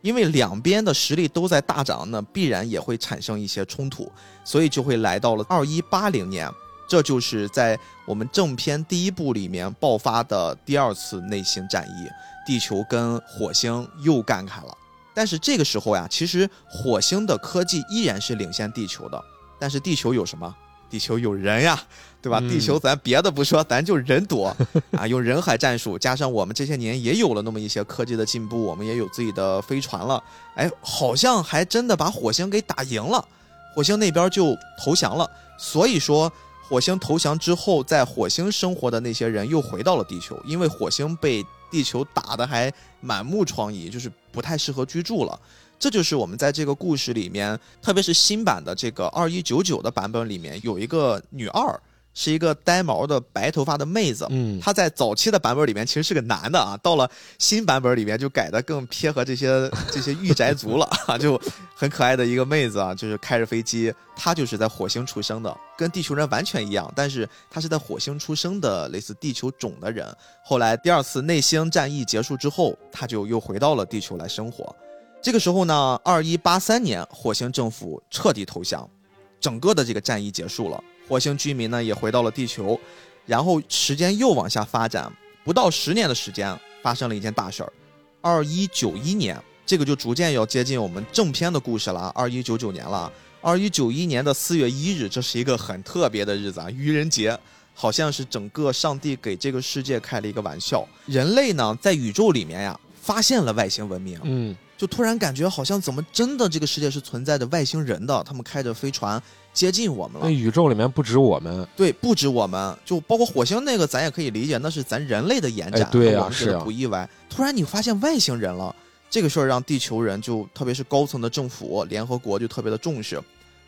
因为两边的实力都在大涨，那必然也会产生一些冲突，所以就会来到了二一八零年，这就是在我们正片第一部里面爆发的第二次内星战役，地球跟火星又干开了。但是这个时候呀，其实火星的科技依然是领先地球的，但是地球有什么？地球有人呀，对吧？地球咱别的不说，咱就人多啊，用人海战术，加上我们这些年也有了那么一些科技的进步，我们也有自己的飞船了，哎，好像还真的把火星给打赢了，火星那边就投降了。所以说，火星投降之后，在火星生活的那些人又回到了地球，因为火星被地球打的还满目疮痍，就是不太适合居住了。这就是我们在这个故事里面，特别是新版的这个二一九九的版本里面，有一个女二，是一个呆毛的白头发的妹子。嗯，她在早期的版本里面其实是个男的啊，到了新版本里面就改的更贴合这些 这些御宅族了啊，就很可爱的一个妹子啊，就是开着飞机，她就是在火星出生的，跟地球人完全一样，但是她是在火星出生的类似地球种的人。后来第二次内星战役结束之后，她就又回到了地球来生活。这个时候呢，二一八三年，火星政府彻底投降，整个的这个战役结束了，火星居民呢也回到了地球，然后时间又往下发展，不到十年的时间，发生了一件大事儿。二一九一年，这个就逐渐要接近我们正片的故事了。二一九九年了，二一九一年的四月一日，这是一个很特别的日子啊，愚人节，好像是整个上帝给这个世界开了一个玩笑。人类呢，在宇宙里面呀，发现了外星文明，嗯，就突然感觉好像怎么真的这个世界是存在着外星人的，他们开着飞船接近我们了那。宇宙里面不止我们，对，不止我们，就包括火星那个，咱也可以理解，那是咱人类的延展，哎对呀我们觉得是啊不意外。突然你发现外星人了，这个事儿让地球人就特别是高层的政府、联合国就特别的重视，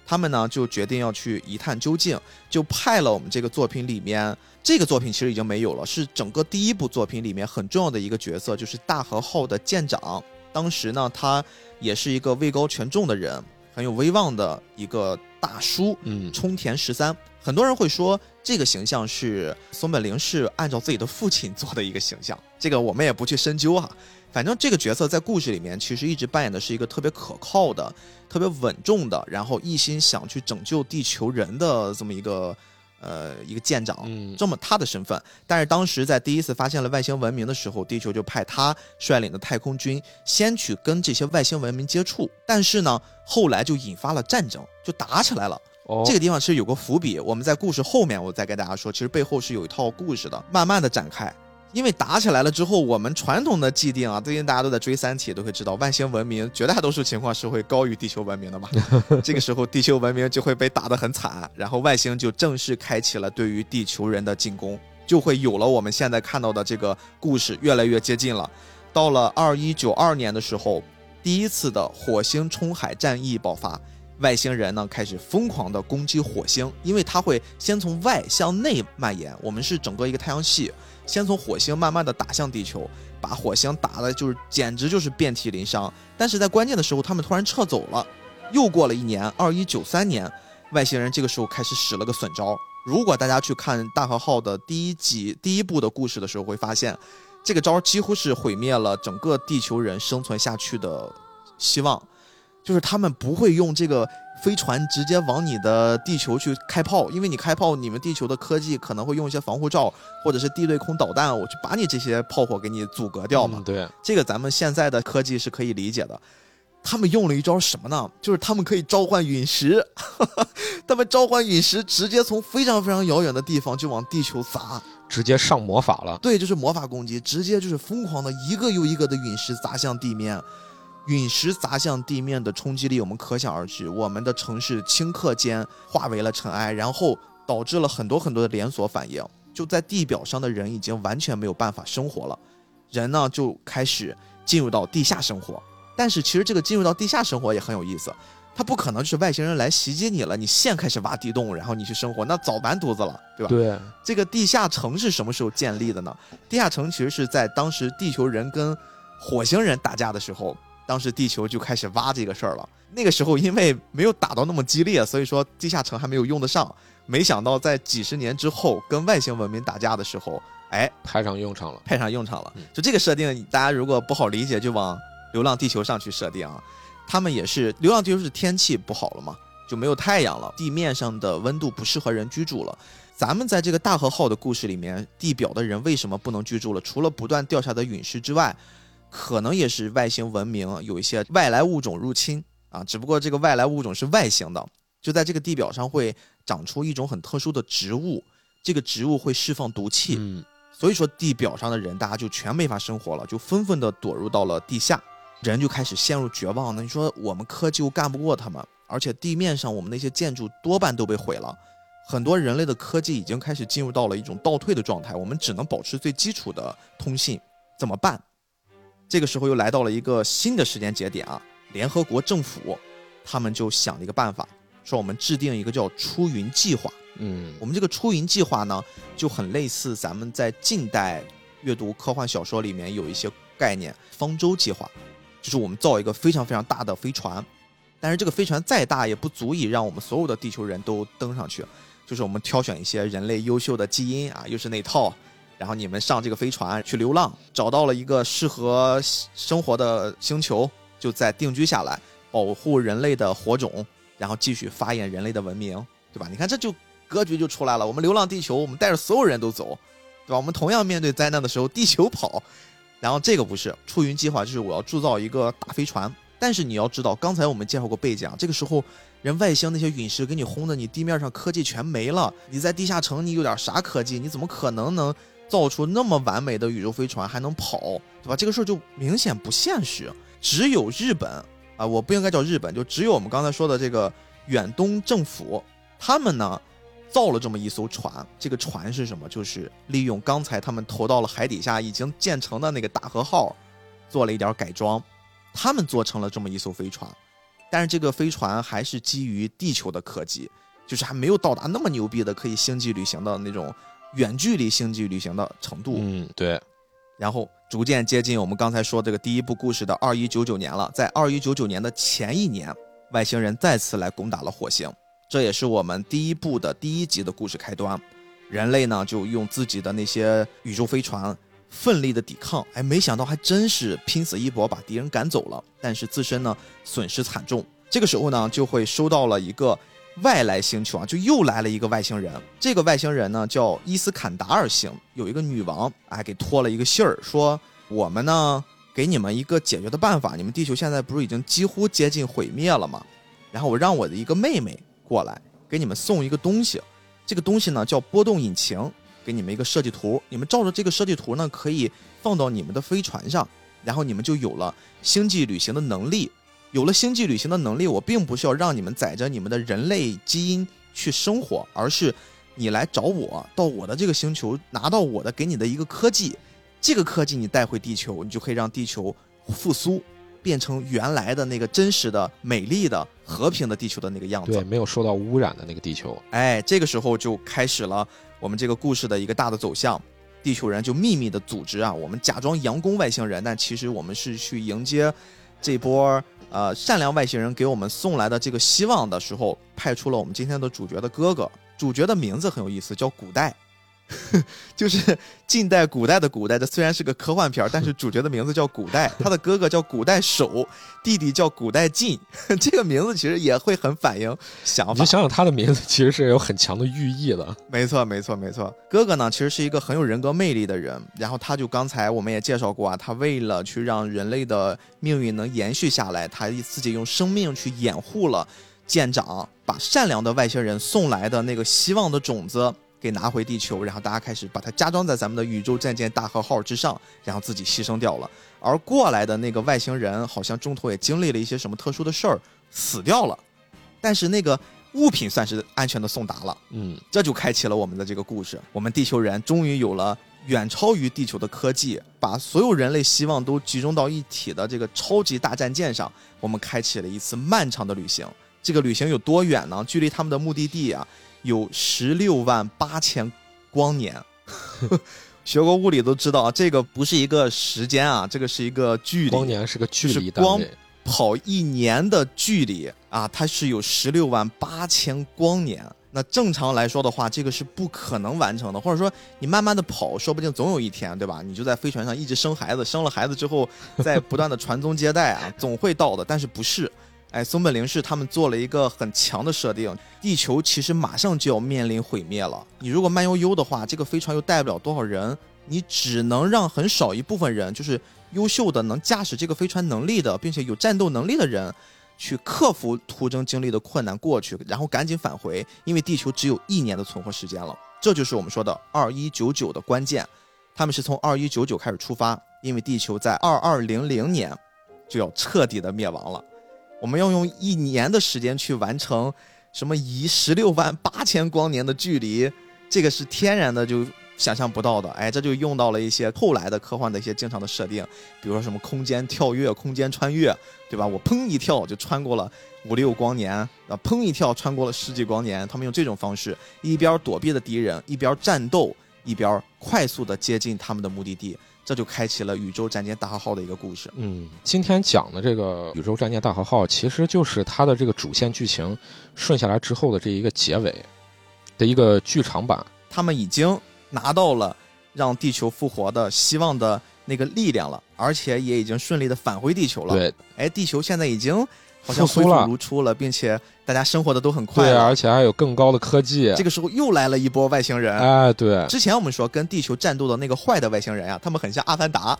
他们呢就决定要去一探究竟，就派了我们这个作品里面，这个作品其实已经没有了，是整个第一部作品里面很重要的一个角色，就是大和号的舰长。当时呢，他也是一个位高权重的人，很有威望的一个大叔。嗯，冲田十三，很多人会说这个形象是松本零士按照自己的父亲做的一个形象，这个我们也不去深究哈。反正这个角色在故事里面其实一直扮演的是一个特别可靠的、特别稳重的，然后一心想去拯救地球人的这么一个呃一个舰长。嗯，这么他的身份，但是当时在第一次发现了外星文明的时候，地球就派他率领的太空军先去跟这些外星文明接触，但是呢，后来就引发了战争，就打起来了。哦，这个地方其实有个伏笔，我们在故事后面我再跟大家说，其实背后是有一套故事的，慢慢的展开。因为打起来了之后，我们传统的既定啊，最近大家都在追《三体》，都会知道外星文明绝大多数情况是会高于地球文明的嘛。这个时候，地球文明就会被打得很惨，然后外星就正式开启了对于地球人的进攻，就会有了我们现在看到的这个故事越来越接近了。到了二一九二年的时候，第一次的火星冲海战役爆发，外星人呢开始疯狂的攻击火星，因为它会先从外向内蔓延。我们是整个一个太阳系，先从火星慢慢的打向地球，把火星打的就是简直就是遍体鳞伤。但是在关键的时候，他们突然撤走了。又过了一年，二一九三年，外星人这个时候开始使了个损招。如果大家去看大和号的第一集第一部的故事的时候，会发现，这个招几乎是毁灭了整个地球人生存下去的希望。就是他们不会用这个飞船直接往你的地球去开炮，因为你开炮，你们地球的科技可能会用一些防护罩或者是地对空导弹，我去把你这些炮火给你阻隔掉嘛。嗯对，这个咱们现在的科技是可以理解的。他们用了一招什么呢？就是他们可以召唤陨石，他们召唤陨石，直接从非常非常遥远的地方就往地球砸。直接上魔法了。对，就是魔法攻击，直接就是疯狂的一个又一个的陨石砸向地面。陨石砸向地面的冲击力，我们可想而知。我们的城市顷刻间化为了尘埃，然后导致了很多很多的连锁反应。就在地表上的人已经完全没有办法生活了，人呢就开始进入到地下生活。但是其实这个进入到地下生活也很有意思，它不可能就是外星人来袭击你了，你现开始挖地洞，然后你去生活，那早完犊子了，对吧？对，这个地下城是什么时候建立的呢？地下城其实是在当时地球人跟火星人打架的时候，当时地球就开始挖这个事儿了。那个时候因为没有打到那么激烈，所以说地下城还没有用得上。没想到在几十年之后跟外星文明打架的时候，哎，派上用场了。派上用场了嗯。就这个设定，大家如果不好理解，就往《流浪地球》上去设定啊。他们也是《流浪地球》是天气不好了嘛，就没有太阳了，地面上的温度不适合人居住了。咱们在这个大和号的故事里面，地表的人为什么不能居住了？除了不断掉下的陨石之外，可能也是外星文明有一些外来物种入侵啊。只不过这个外来物种是外星的，就在这个地表上会长出一种很特殊的植物，这个植物会释放毒气。嗯，所以说地表上的人大家就全没法生活了，就纷纷的躲入到了地下，人就开始陷入绝望。那你说我们科技又干不过他们，而且地面上我们那些建筑多半都被毁了，很多人类的科技已经开始进入到了一种倒退的状态，我们只能保持最基础的通信，怎么办？这个时候又来到了一个新的时间节点啊，联合国政府他们就想了一个办法，说我们制定一个叫出云计划。嗯，我们这个出云计划呢，就很类似咱们在近代阅读科幻小说里面有一些概念，方舟计划，就是我们造一个非常非常大的飞船，但是这个飞船再大也不足以让我们所有的地球人都登上去，就是我们挑选一些人类优秀的基因啊，又是那套，然后你们上这个飞船去流浪，找到了一个适合生活的星球，就在定居下来，保护人类的火种，然后继续发扬人类的文明，对吧？你看这就格局就出来了。我们流浪地球，我们带着所有人都走，对吧？我们同样面对灾难的时候，地球跑，然后这个不是出云计划，就是我要铸造一个大飞船。但是你要知道，刚才我们介绍过背景，这个时候人外星那些陨石给你轰的，你地面上科技全没了。你在地下城，你有点啥科技？你怎么可能能造出那么完美的宇宙飞船还能跑，对吧？这个事儿就明显不现实。只有日本啊，我不应该叫日本，就只有我们刚才说的这个远东政府，他们呢造了这么一艘船。这个船是什么？就是利用刚才他们投到了海底下已经建成的那个大和号，做了一点改装。他们做成了这么一艘飞船，但是这个飞船还是基于地球的科技，就是还没有到达那么牛逼的可以星际旅行的那种远距离星际旅行的程度。嗯，对。然后逐渐接近我们刚才说这个第一部故事的二一九九年了，在二一九九年的前一年，外星人再次来攻打了火星，这也是我们第一部的第一集的故事开端。人类呢就用自己的那些宇宙飞船。奋力的抵抗，哎，没想到还真是拼死一搏把敌人赶走了，但是自身呢损失惨重。这个时候呢，就会收到了一个外来星球啊，就又来了一个外星人。这个外星人呢叫伊斯坎达尔星，有一个女王哎给托了一个信儿，说我们呢给你们一个解决的办法，你们地球现在不是已经几乎接近毁灭了吗？然后我让我的一个妹妹过来给你们送一个东西，这个东西呢叫波动引擎。给你们一个设计图，你们照着这个设计图呢，可以放到你们的飞船上，然后你们就有了星际旅行的能力。有了星际旅行的能力，我并不需要让你们载着你们的人类基因去生活，而是你来找我，到我的这个星球，拿到我的给你的一个科技，这个科技你带回地球，你就可以让地球复苏，变成原来的那个真实的、美丽的、和平的地球的那个样子。对，没有受到污染的那个地球。哎，这个时候就开始了。我们这个故事的一个大的走向，地球人就秘密的组织啊，我们假装佯攻外星人，但其实我们是去迎接这波呃善良外星人给我们送来的这个希望的时候，派出了我们今天的主角的哥哥，主角的名字很有意思，叫古代。就是近代古代的古代，这虽然是个科幻片但是主角的名字叫古代，他的哥哥叫古代守，弟弟叫古代进，这个名字其实也会很反映想法。你想想他的名字其实是有很强的寓意的。没错，没错，没错。哥哥呢，其实是一个很有人格魅力的人，然后他就刚才我们也介绍过啊，他为了去让人类的命运能延续下来，他自己用生命去掩护了舰长，把善良的外星人送来的那个希望的种子。给拿回地球，然后大家开始把它加装在咱们的宇宙战舰大和号之上，然后自己牺牲掉了。而过来的那个外星人好像中途也经历了一些什么特殊的事儿，死掉了。但是那个物品算是安全的送达了。嗯，这就开启了我们的这个故事。我们地球人终于有了远超于地球的科技，把所有人类希望都集中到一体的这个超级大战舰上。我们开启了一次漫长的旅行。这个旅行有多远呢？距离他们的目的地啊。有十六万八千光年，学过物理都知道啊，这个不是一个时间啊，这个是一个距离。光年是个距离光跑一年的距离啊，它是有十六万八千光年。那正常来说的话，这个是不可能完成的，或者说你慢慢的跑，说不定总有一天，对吧？你就在飞船上一直生孩子，生了孩子之后，再不断的传宗接代啊，总会到的。但是不是？哎，松本零士他们做了一个很强的设定，地球其实马上就要面临毁灭了。你如果慢悠悠的话，这个飞船又带不了多少人，你只能让很少一部分人，就是优秀的能驾驶这个飞船能力的，并且有战斗能力的人，去克服途中经历的困难过去，然后赶紧返回，因为地球只有一年的存活时间了。这就是我们说的二一九九的关键。他们是从二一九九开始出发，因为地球在二二零零年就要彻底的灭亡了。我们要用一年的时间去完成什么移十六万八千光年的距离，这个是天然的就想象不到的。哎，这就用到了一些后来的科幻的一些经常的设定，比如说什么空间跳跃、空间穿越，对吧？我砰一跳就穿过了五六光年，啊，砰一跳穿过了十几光年。他们用这种方式，一边躲避的敌人，一边战斗，一边快速的接近他们的目的地。这就开启了宇宙战舰大和号的一个故事。嗯，今天讲的这个宇宙战舰大和号，其实就是它的这个主线剧情顺下来之后的这一个结尾的一个剧场版。他们已经拿到了让地球复活的希望的那个力量了，而且也已经顺利的返回地球了。对，哎，地球现在已经好像恢复如初了，并且大家生活的都很快对，了。而且还有更高的科技。这个时候又来了一波外星人。哎，对，之前我们说跟地球战斗的那个坏的外星人啊，他们很像阿凡达，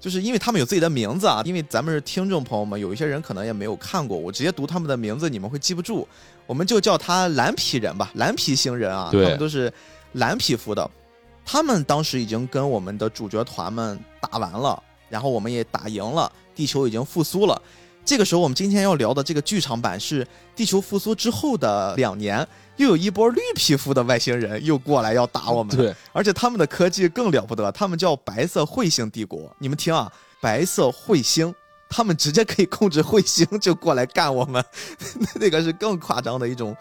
就是因为他们有自己的名字啊。因为咱们是听众朋友们，有一些人可能也没有看过，我直接读他们的名字，你们会记不住。我们就叫他蓝皮人吧，蓝皮星人啊，他们都是蓝皮肤的。他们当时已经跟我们的主角团们打完了，然后我们也打赢了，地球已经复苏了。这个时候，我们今天要聊的这个剧场版是地球复苏之后的两年，又有一波绿皮肤的外星人又过来要打我们。对，而且他们的科技更了不得，他们叫白色彗星帝国。你们听啊，白色彗星，他们直接可以控制彗星就过来干我们，那个是更夸张的一种，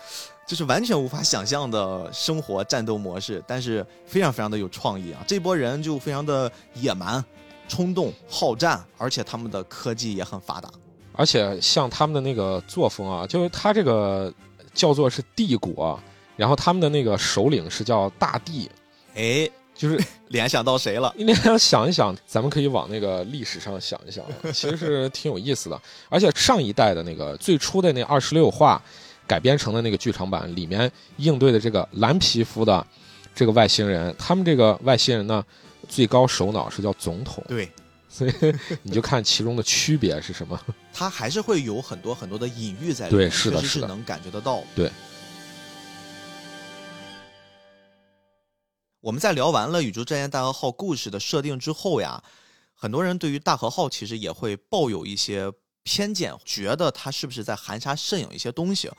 就是完全无法想象的生活战斗模式，但是非常非常的有创意啊！这波人就非常的野蛮、冲动、好战，而且他们的科技也很发达。而且像他们的那个作风啊，就是他这个叫做是帝国，然后他们的那个首领是叫大帝，哎，就是 联想到谁了？你想想一想，咱们可以往那个历史上想一想，其实是挺有意思的。而且上一代的那个最初的那二十六话改编成的那个剧场版里面应对的这个蓝皮肤的这个外星人，他们这个外星人呢，最高首脑是叫总统，对，所以你就看其中的区别是什么。它还是会有很多很多的隐喻在里对面，是的是是能感觉得到。对。我们在聊完了宇宙战舰大和号故事的设定之后呀，很多人对于大和号其实也会抱有一些偏见，觉得它是不是在含沙射影一些东西。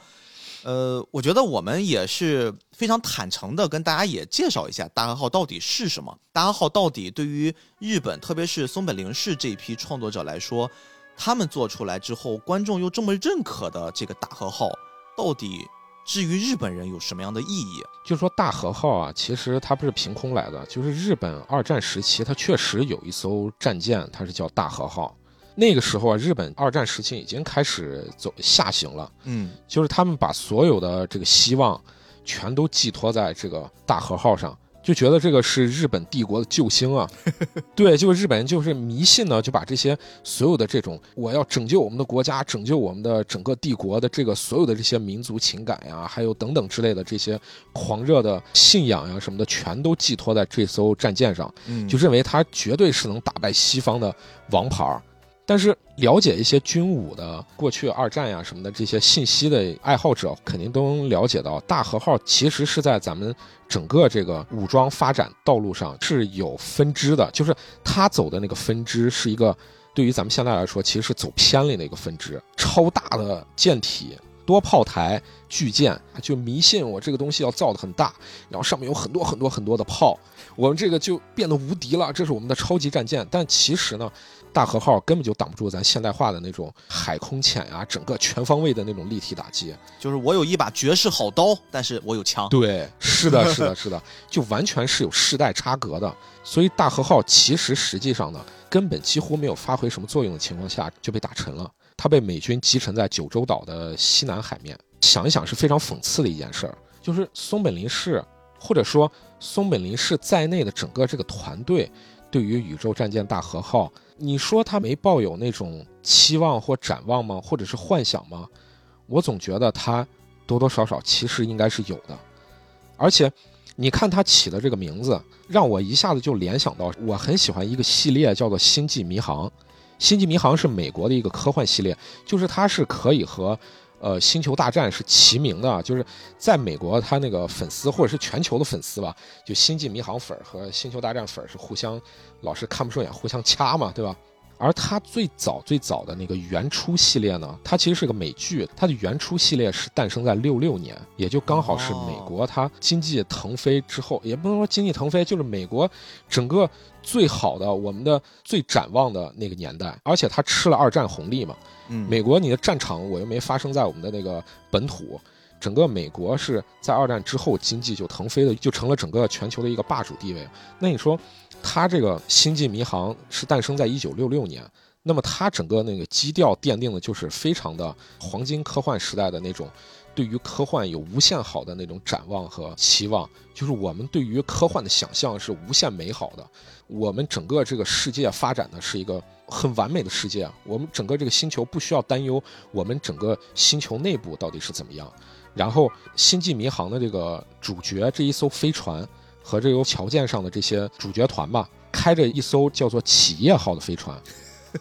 呃，我觉得我们也是非常坦诚的跟大家也介绍一下大和号到底是什么。大和号到底对于日本，特别是松本零士这一批创作者来说，他们做出来之后，观众又这么认可的这个大和号，到底至于日本人有什么样的意义？就说大和号啊，其实它不是凭空来的，就是日本二战时期，它确实有一艘战舰，它是叫大和号。那个时候啊，日本二战时期已经开始走下行了，嗯，就是他们把所有的这个希望全都寄托在这个大和号上，就觉得这个是日本帝国的救星啊。对，就是日本人就是迷信呢，就把这些所有的这种我要拯救我们的国家、拯救我们的整个帝国的这个所有的这些民族情感呀，还有等等之类的这些狂热的信仰呀什么的，全都寄托在这艘战舰上，嗯就认为它绝对是能打败西方的王牌儿。但是了解一些军武的过去二战呀什么的这些信息的爱好者，肯定都能了解到，大和号其实是在咱们整个这个武装发展道路上是有分支的，就是它走的那个分支是一个对于咱们现在来说，其实是走偏了的一个分支，超大的舰体。多炮台巨舰就迷信我这个东西要造的很大，然后上面有很多很多很多的炮，我们这个就变得无敌了，这是我们的超级战舰。但其实呢，大和号根本就挡不住咱现代化的那种海空潜呀、整个全方位的那种立体打击。就是我有一把绝世好刀，但是我有枪。对，是的，是的，是的，就完全是有世代差隔的。所以大和号其实实际上呢，根本几乎没有发挥什么作用的情况下就被打沉了。它被美军击沉在九州岛的西南海面。想一想是非常讽刺的一件事儿，就是松本林氏或者说松本林氏在内的整个这个团队，对于宇宙战舰大和号，你说他没抱有那种期望或展望吗？或者是幻想吗？我总觉得他多多少少其实应该是有的，而且。你看他起的这个名字，让我一下子就联想到，我很喜欢一个系列叫做《星际迷航》。《星际迷航》是美国的一个科幻系列，就是它是可以和，呃，《星球大战》是齐名的。就是在美国，他那个粉丝或者是全球的粉丝吧，就《星际迷航》粉儿和《星球大战》粉儿是互相老是看不顺眼，互相掐嘛，对吧？而它最早最早的那个原初系列呢，它其实是个美剧，它的原初系列是诞生在六六年，也就刚好是美国它经济腾飞之后，也不能说经济腾飞，就是美国整个最好的、我们的最展望的那个年代，而且它吃了二战红利嘛。嗯，美国你的战场我又没发生在我们的那个本土，整个美国是在二战之后经济就腾飞的，就成了整个全球的一个霸主地位。那你说？它这个《星际迷航》是诞生在一九六六年，那么它整个那个基调奠定的就是非常的黄金科幻时代的那种，对于科幻有无限好的那种展望和期望，就是我们对于科幻的想象是无限美好的。我们整个这个世界发展的是一个很完美的世界，我们整个这个星球不需要担忧我们整个星球内部到底是怎么样。然后，星际迷航的这个主角这一艘飞船和这艘桥舰上的这些主角团吧，开着一艘叫做企业号的飞船。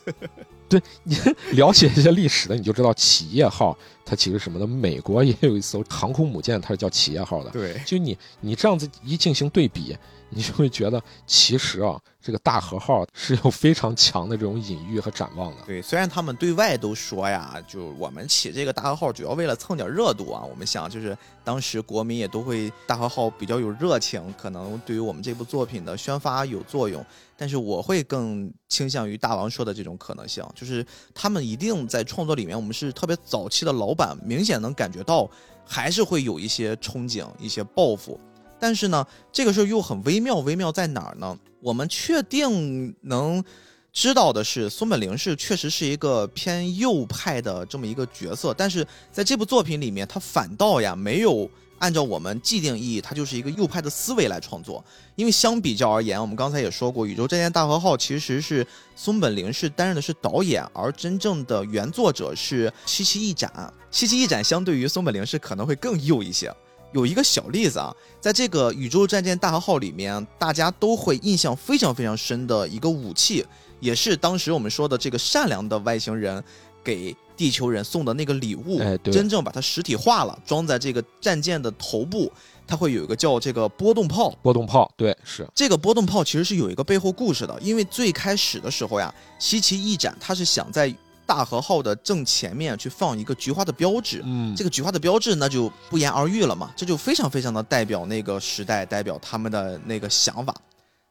对你 了解一些历史的，你就知道企业号它其实什么的。美国也有一艘航空母舰，它是叫企业号的。对，就你你这样子一进行对比。你就会觉得，其实啊，这个大和号是有非常强的这种隐喻和展望的。对，虽然他们对外都说呀，就我们起这个大和号主要为了蹭点热度啊。我们想，就是当时国民也都会大和号比较有热情，可能对于我们这部作品的宣发有作用。但是我会更倾向于大王说的这种可能性，就是他们一定在创作里面，我们是特别早期的老板，明显能感觉到还是会有一些憧憬、一些抱负。但是呢，这个事儿又很微妙，微妙在哪儿呢？我们确定能知道的是，松本零士确实是一个偏右派的这么一个角色，但是在这部作品里面，他反倒呀没有按照我们既定意义，他就是一个右派的思维来创作。因为相比较而言，我们刚才也说过，《宇宙战舰大和号》其实是松本零士担任的是导演，而真正的原作者是七七一展。七七一展相对于松本零士可能会更右一些。有一个小例子啊，在这个宇宙战舰大和号里面，大家都会印象非常非常深的一个武器，也是当时我们说的这个善良的外星人给地球人送的那个礼物，真正把它实体化了，装在这个战舰的头部，它会有一个叫这个波动炮。波动炮，对，是这个波动炮其实是有一个背后故事的，因为最开始的时候呀，西奇一展他是想在。大和号的正前面去放一个菊花的标志，嗯，这个菊花的标志那就不言而喻了嘛，这就非常非常的代表那个时代，代表他们的那个想法。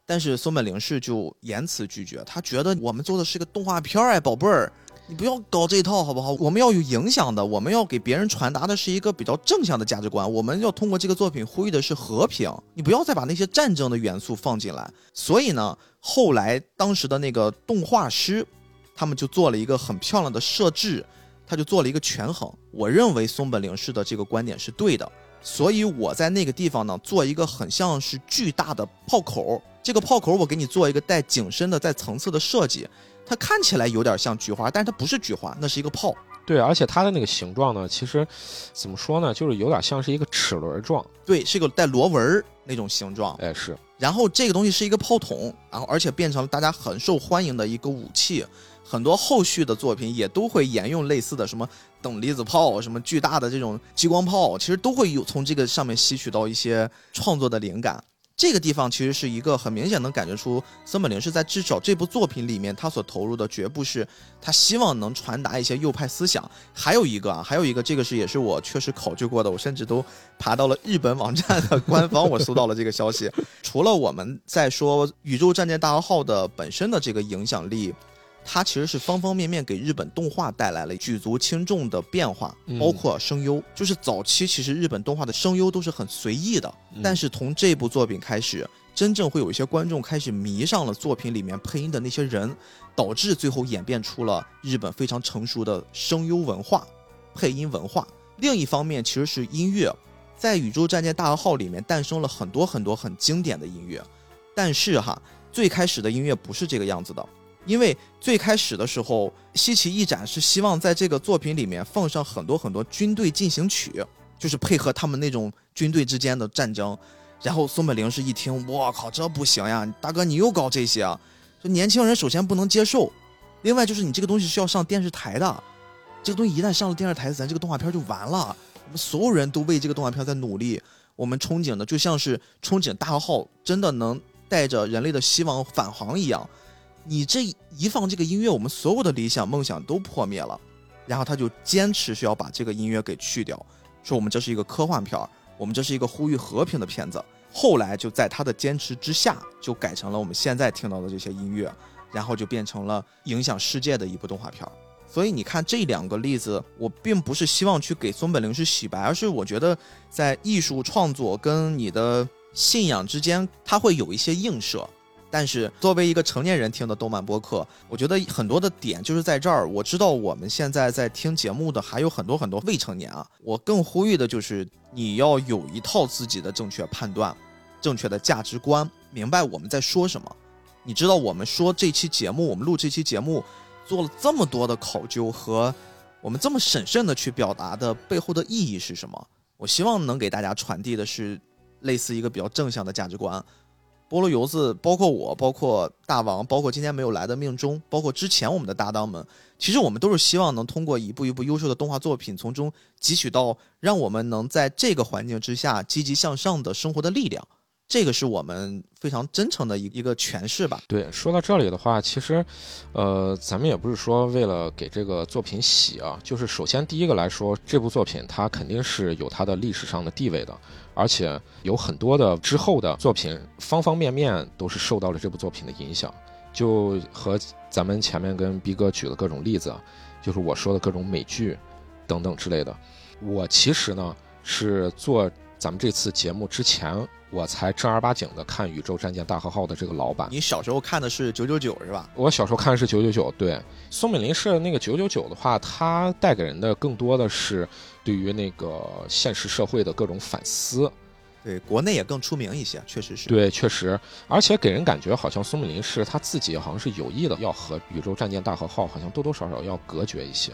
但是松本零士就严词拒绝，他觉得我们做的是个动画片儿，哎，宝贝儿，你不要搞这一套好不好？我们要有影响的，我们要给别人传达的是一个比较正向的价值观，我们要通过这个作品呼吁的是和平，你不要再把那些战争的元素放进来。所以呢，后来当时的那个动画师。他们就做了一个很漂亮的设置，他就做了一个权衡。我认为松本零士的这个观点是对的，所以我在那个地方呢，做一个很像是巨大的炮口。这个炮口我给你做一个带景深的、带层次的设计，它看起来有点像菊花，但是它不是菊花，那是一个炮。对，而且它的那个形状呢，其实怎么说呢，就是有点像是一个齿轮状。对，是一个带螺纹那种形状。哎，是。然后这个东西是一个炮筒，然后而且变成了大家很受欢迎的一个武器。很多后续的作品也都会沿用类似的什么等离子炮、什么巨大的这种激光炮，其实都会有从这个上面吸取到一些创作的灵感。这个地方其实是一个很明显能感觉出森本零是在至少这部作品里面他所投入的绝不是他希望能传达一些右派思想。还有一个啊，还有一个这个是也是我确实考据过的，我甚至都爬到了日本网站的官方，我搜到了这个消息。除了我们在说宇宙战舰大和号的本身的这个影响力。它其实是方方面面给日本动画带来了举足轻重的变化，包括声优。就是早期其实日本动画的声优都是很随意的，但是从这部作品开始，真正会有一些观众开始迷上了作品里面配音的那些人，导致最后演变出了日本非常成熟的声优文化、配音文化。另一方面，其实是音乐，在《宇宙战舰大和号》里面诞生了很多很多很经典的音乐，但是哈，最开始的音乐不是这个样子的。因为最开始的时候，西奇一展是希望在这个作品里面放上很多很多军队进行曲，就是配合他们那种军队之间的战争。然后松本零士一听，我靠，这不行呀，大哥你又搞这些啊？年轻人首先不能接受，另外就是你这个东西是要上电视台的，这个东西一旦上了电视台，咱这个动画片就完了。我们所有人都为这个动画片在努力，我们憧憬的就像是憧憬大和号真的能带着人类的希望返航一样。你这一放这个音乐，我们所有的理想梦想都破灭了。然后他就坚持是要把这个音乐给去掉，说我们这是一个科幻片儿，我们这是一个呼吁和平的片子。后来就在他的坚持之下，就改成了我们现在听到的这些音乐，然后就变成了影响世界的一部动画片儿。所以你看这两个例子，我并不是希望去给松本零士洗白，而是我觉得在艺术创作跟你的信仰之间，它会有一些映射。但是作为一个成年人听的动漫播客，我觉得很多的点就是在这儿。我知道我们现在在听节目的还有很多很多未成年啊，我更呼吁的就是你要有一套自己的正确判断、正确的价值观，明白我们在说什么。你知道我们说这期节目，我们录这期节目做了这么多的考究和我们这么审慎的去表达的背后的意义是什么？我希望能给大家传递的是类似一个比较正向的价值观。菠萝油子，包括我，包括大王，包括今天没有来的命中，包括之前我们的搭档们，其实我们都是希望能通过一部一部优秀的动画作品，从中汲取到让我们能在这个环境之下积极向上的生活的力量。这个是我们非常真诚的一一个诠释吧。对，说到这里的话，其实，呃，咱们也不是说为了给这个作品洗啊，就是首先第一个来说，这部作品它肯定是有它的历史上的地位的，而且有很多的之后的作品，方方面面都是受到了这部作品的影响。就和咱们前面跟逼哥举的各种例子，就是我说的各种美剧等等之类的。我其实呢是做咱们这次节目之前。我才正儿八经的看《宇宙战舰大和号》的这个老版。你小时候看的是九九九是吧？我小时候看的是九九九。对，松本林是那个九九九的话，它带给人的更多的是对于那个现实社会的各种反思。对，国内也更出名一些，确实是。对，确实，而且给人感觉好像松本林是他自己好像是有意的要和《宇宙战舰大和号》好像多多少少要隔绝一些。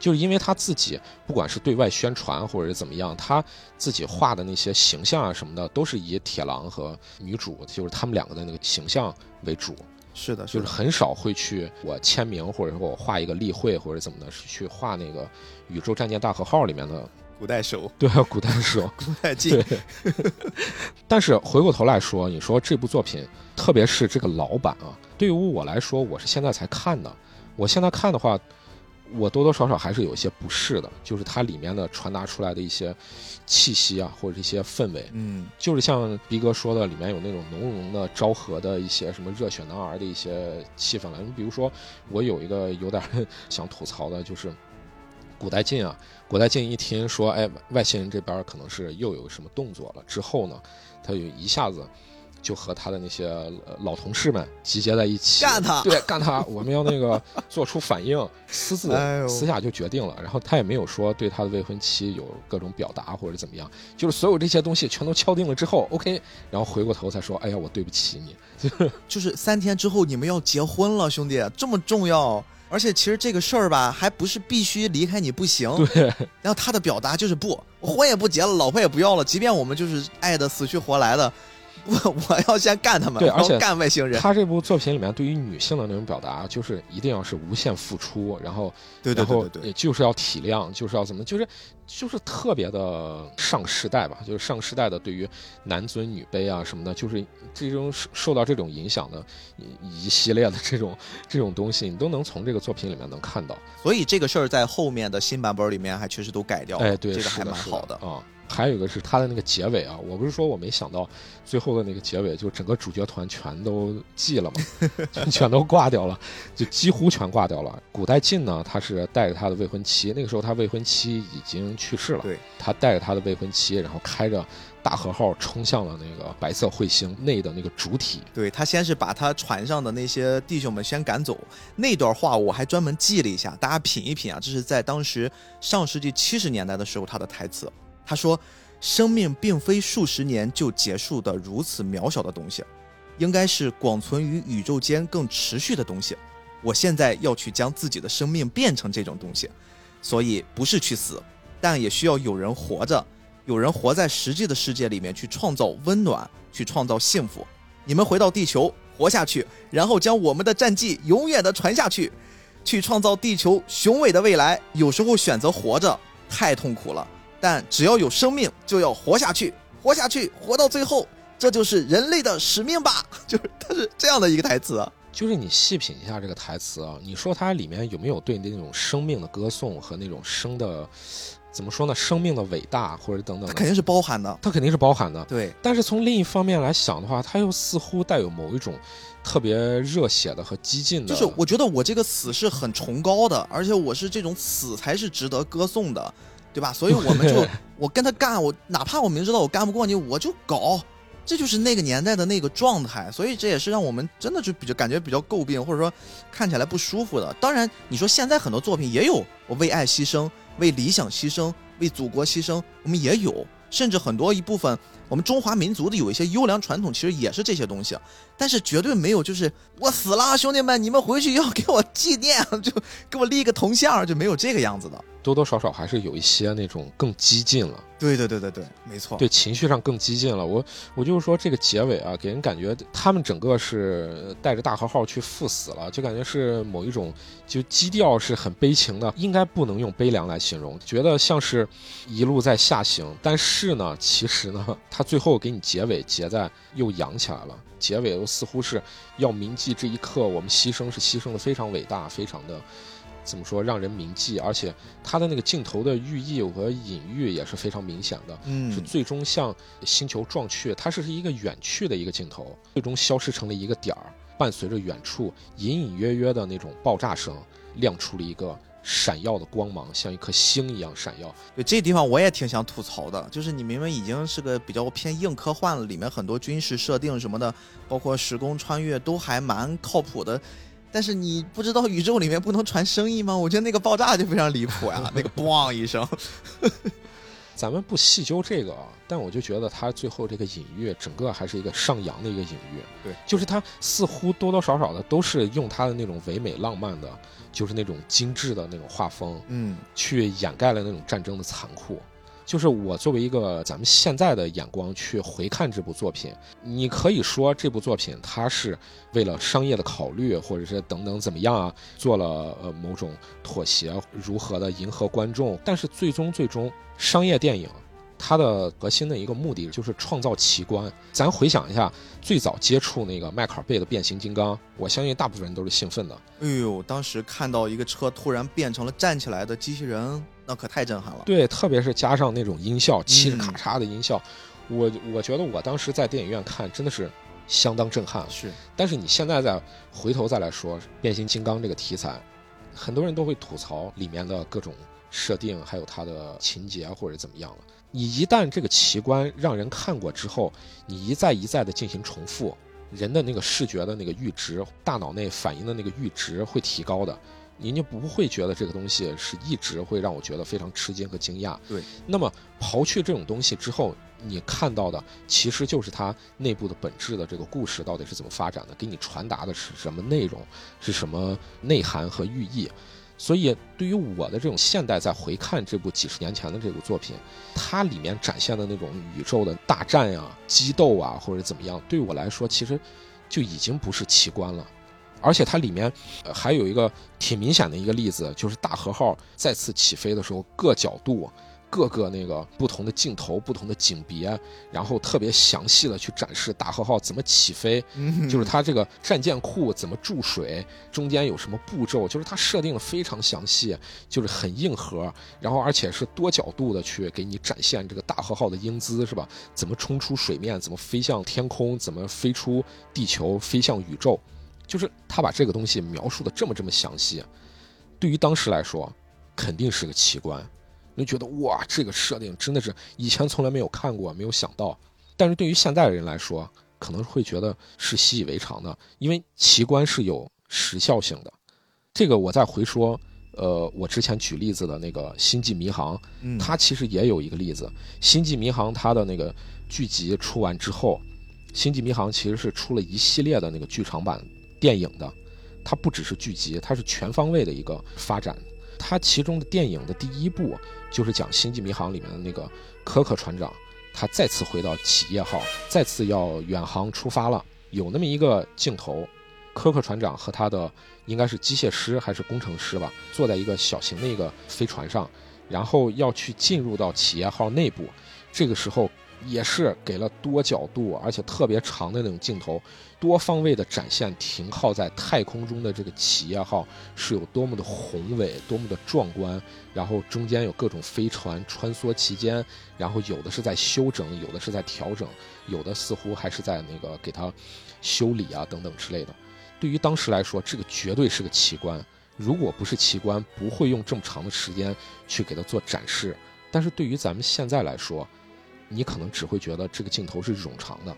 就是因为他自己，不管是对外宣传或者是怎么样，他自己画的那些形象啊什么的，都是以铁狼和女主，就是他们两个的那个形象为主。是的，就是很少会去我签名或者说我画一个例会或者怎么的，是去画那个宇宙战舰大和号里面的古代手。对，古代手，古代镜。但是回过头来说，你说这部作品，特别是这个老版啊，对于我来说，我是现在才看的。我现在看的话。我多多少少还是有一些不适的，就是它里面的传达出来的一些气息啊，或者一些氛围，嗯，就是像逼哥说的，里面有那种浓浓的昭和的一些什么热血男儿的一些气氛了。你比如说，我有一个有点想吐槽的，就是古代晋啊，古代晋一听说，哎，外星人这边可能是又有什么动作了，之后呢，他就一下子。就和他的那些老同事们集结在一起，干他！对，干他！我们要那个做出反应，私自私下就决定了。然后他也没有说对他的未婚妻有各种表达或者怎么样，就是所有这些东西全都敲定了之后，OK，然后回过头才说：“哎呀，我对不起你。”就是三天之后你们要结婚了，兄弟，这么重要。而且其实这个事儿吧，还不是必须离开你不行。对。然后他的表达就是不，我婚也不结了，老婆也不要了，即便我们就是爱的死去活来的。我 我要先干他们，对，而且干外星人。他这部作品里面对于女性的那种表达，就是一定要是无限付出，然后，对对对对，也就是要体谅，就是要怎么，就是就是特别的上时代吧，就是上时代的对于男尊女卑啊什么的，就是这种受到这种影响的一系列的这种这种东西，你都能从这个作品里面能看到。所以这个事儿在后面的新版本里面还确实都改掉了，哎，对，这个还蛮好的啊。还有一个是他的那个结尾啊，我不是说我没想到最后的那个结尾，就整个主角团全都寂了嘛，全都挂掉了，就几乎全挂掉了。古代晋呢，他是带着他的未婚妻，那个时候他未婚妻已经去世了，对，他带着他的未婚妻，然后开着大和号冲向了那个白色彗星内的那个主体。对他先是把他船上的那些弟兄们先赶走，那段话我还专门记了一下，大家品一品啊，这是在当时上世纪七十年代的时候他的台词。他说：“生命并非数十年就结束的如此渺小的东西，应该是广存于宇宙间更持续的东西。我现在要去将自己的生命变成这种东西，所以不是去死，但也需要有人活着，有人活在实际的世界里面去创造温暖，去创造幸福。你们回到地球活下去，然后将我们的战绩永远的传下去，去创造地球雄伟的未来。有时候选择活着太痛苦了。”但只要有生命，就要活下去，活下去，活到最后，这就是人类的使命吧？就是它是这样的一个台词。就是你细品一下这个台词啊，你说它里面有没有对那种生命的歌颂和那种生的，怎么说呢？生命的伟大或者等等，它肯定是包含的。它肯定是包含的。对。但是从另一方面来想的话，它又似乎带有某一种特别热血的和激进的。就是我觉得我这个死是很崇高的，而且我是这种死才是值得歌颂的。对吧？所以我们就 我跟他干，我哪怕我明知道我干不过你，我就搞，这就是那个年代的那个状态，所以这也是让我们真的就比较感觉比较诟病，或者说看起来不舒服的。当然，你说现在很多作品也有我为爱牺牲、为理想牺牲、为祖国牺牲，我们也有，甚至很多一部分我们中华民族的有一些优良传统，其实也是这些东西。但是绝对没有就是我死了，兄弟们，你们回去要给我纪念，就给我立个铜像，就没有这个样子的。多多少少还是有一些那种更激进了。对对对对对，没错。对情绪上更激进了。我我就是说这个结尾啊，给人感觉他们整个是带着大和号去赴死了，就感觉是某一种就基调是很悲情的，应该不能用悲凉来形容，觉得像是一路在下行。但是呢，其实呢，他最后给你结尾结在又扬起来了，结尾又似乎是要铭记这一刻我们牺牲是牺牲的非常伟大，非常的。怎么说让人铭记？而且它的那个镜头的寓意和隐喻也是非常明显的，嗯，是最终向星球撞去，它是一个远去的一个镜头，最终消失成了一个点儿，伴随着远处隐隐约约的那种爆炸声，亮出了一个闪耀的光芒，像一颗星一样闪耀。对这地方我也挺想吐槽的，就是你明明已经是个比较偏硬科幻了，里面很多军事设定什么的，包括时空穿越都还蛮靠谱的。但是你不知道宇宙里面不能传声音吗？我觉得那个爆炸就非常离谱呀，那个嘣一声。咱们不细究这个，但我就觉得他最后这个隐喻，整个还是一个上扬的一个隐喻。对，就是他似乎多多少少的都是用他的那种唯美浪漫的，就是那种精致的那种画风，嗯，去掩盖了那种战争的残酷。就是我作为一个咱们现在的眼光去回看这部作品，你可以说这部作品它是为了商业的考虑，或者是等等怎么样啊，做了呃某种妥协，如何的迎合观众。但是最终最终，商业电影它的核心的一个目的就是创造奇观。咱回想一下，最早接触那个迈克尔贝的变形金刚，我相信大部分人都是兴奋的。哎呦，当时看到一个车突然变成了站起来的机器人。那可太震撼了，对，特别是加上那种音效，嘁哩咔嚓的音效，我我觉得我当时在电影院看真的是相当震撼。是，但是你现在再回头再来说变形金刚这个题材，很多人都会吐槽里面的各种设定，还有它的情节或者怎么样了。你一旦这个奇观让人看过之后，你一再一再的进行重复，人的那个视觉的那个阈值，大脑内反应的那个阈值会提高的。您就不会觉得这个东西是一直会让我觉得非常吃惊和惊讶。对，那么刨去这种东西之后，你看到的其实就是它内部的本质的这个故事到底是怎么发展的，给你传达的是什么内容，是什么内涵和寓意。所以，对于我的这种现代在回看这部几十年前的这部作品，它里面展现的那种宇宙的大战呀、激斗啊，或者怎么样，对我来说其实就已经不是奇观了。而且它里面还有一个挺明显的一个例子，就是大和号再次起飞的时候，各角度、各个那个不同的镜头、不同的景别，然后特别详细的去展示大和号怎么起飞，就是它这个战舰库怎么注水，中间有什么步骤，就是它设定的非常详细，就是很硬核，然后而且是多角度的去给你展现这个大和号的英姿，是吧？怎么冲出水面，怎么飞向天空，怎么飞出地球，飞向宇宙。就是他把这个东西描述的这么这么详细，对于当时来说，肯定是个奇观。你觉得哇，这个设定真的是以前从来没有看过，没有想到。但是对于现在的人来说，可能会觉得是习以为常的，因为奇观是有时效性的。这个我再回说，呃，我之前举例子的那个《星际迷航》，它其实也有一个例子，《星际迷航》它的那个剧集出完之后，《星际迷航》其实是出了一系列的那个剧场版。电影的，它不只是剧集，它是全方位的一个发展。它其中的电影的第一部就是讲《星际迷航》里面的那个柯克船长，他再次回到企业号，再次要远航出发了。有那么一个镜头，柯克船长和他的应该是机械师还是工程师吧，坐在一个小型的一个飞船上，然后要去进入到企业号内部。这个时候。也是给了多角度，而且特别长的那种镜头，多方位的展现停靠在太空中的这个企业号是有多么的宏伟，多么的壮观。然后中间有各种飞船穿梭其间，然后有的是在修整，有的是在调整，有的似乎还是在那个给它修理啊等等之类的。对于当时来说，这个绝对是个奇观。如果不是奇观，不会用这么长的时间去给它做展示。但是对于咱们现在来说，你可能只会觉得这个镜头是冗长的，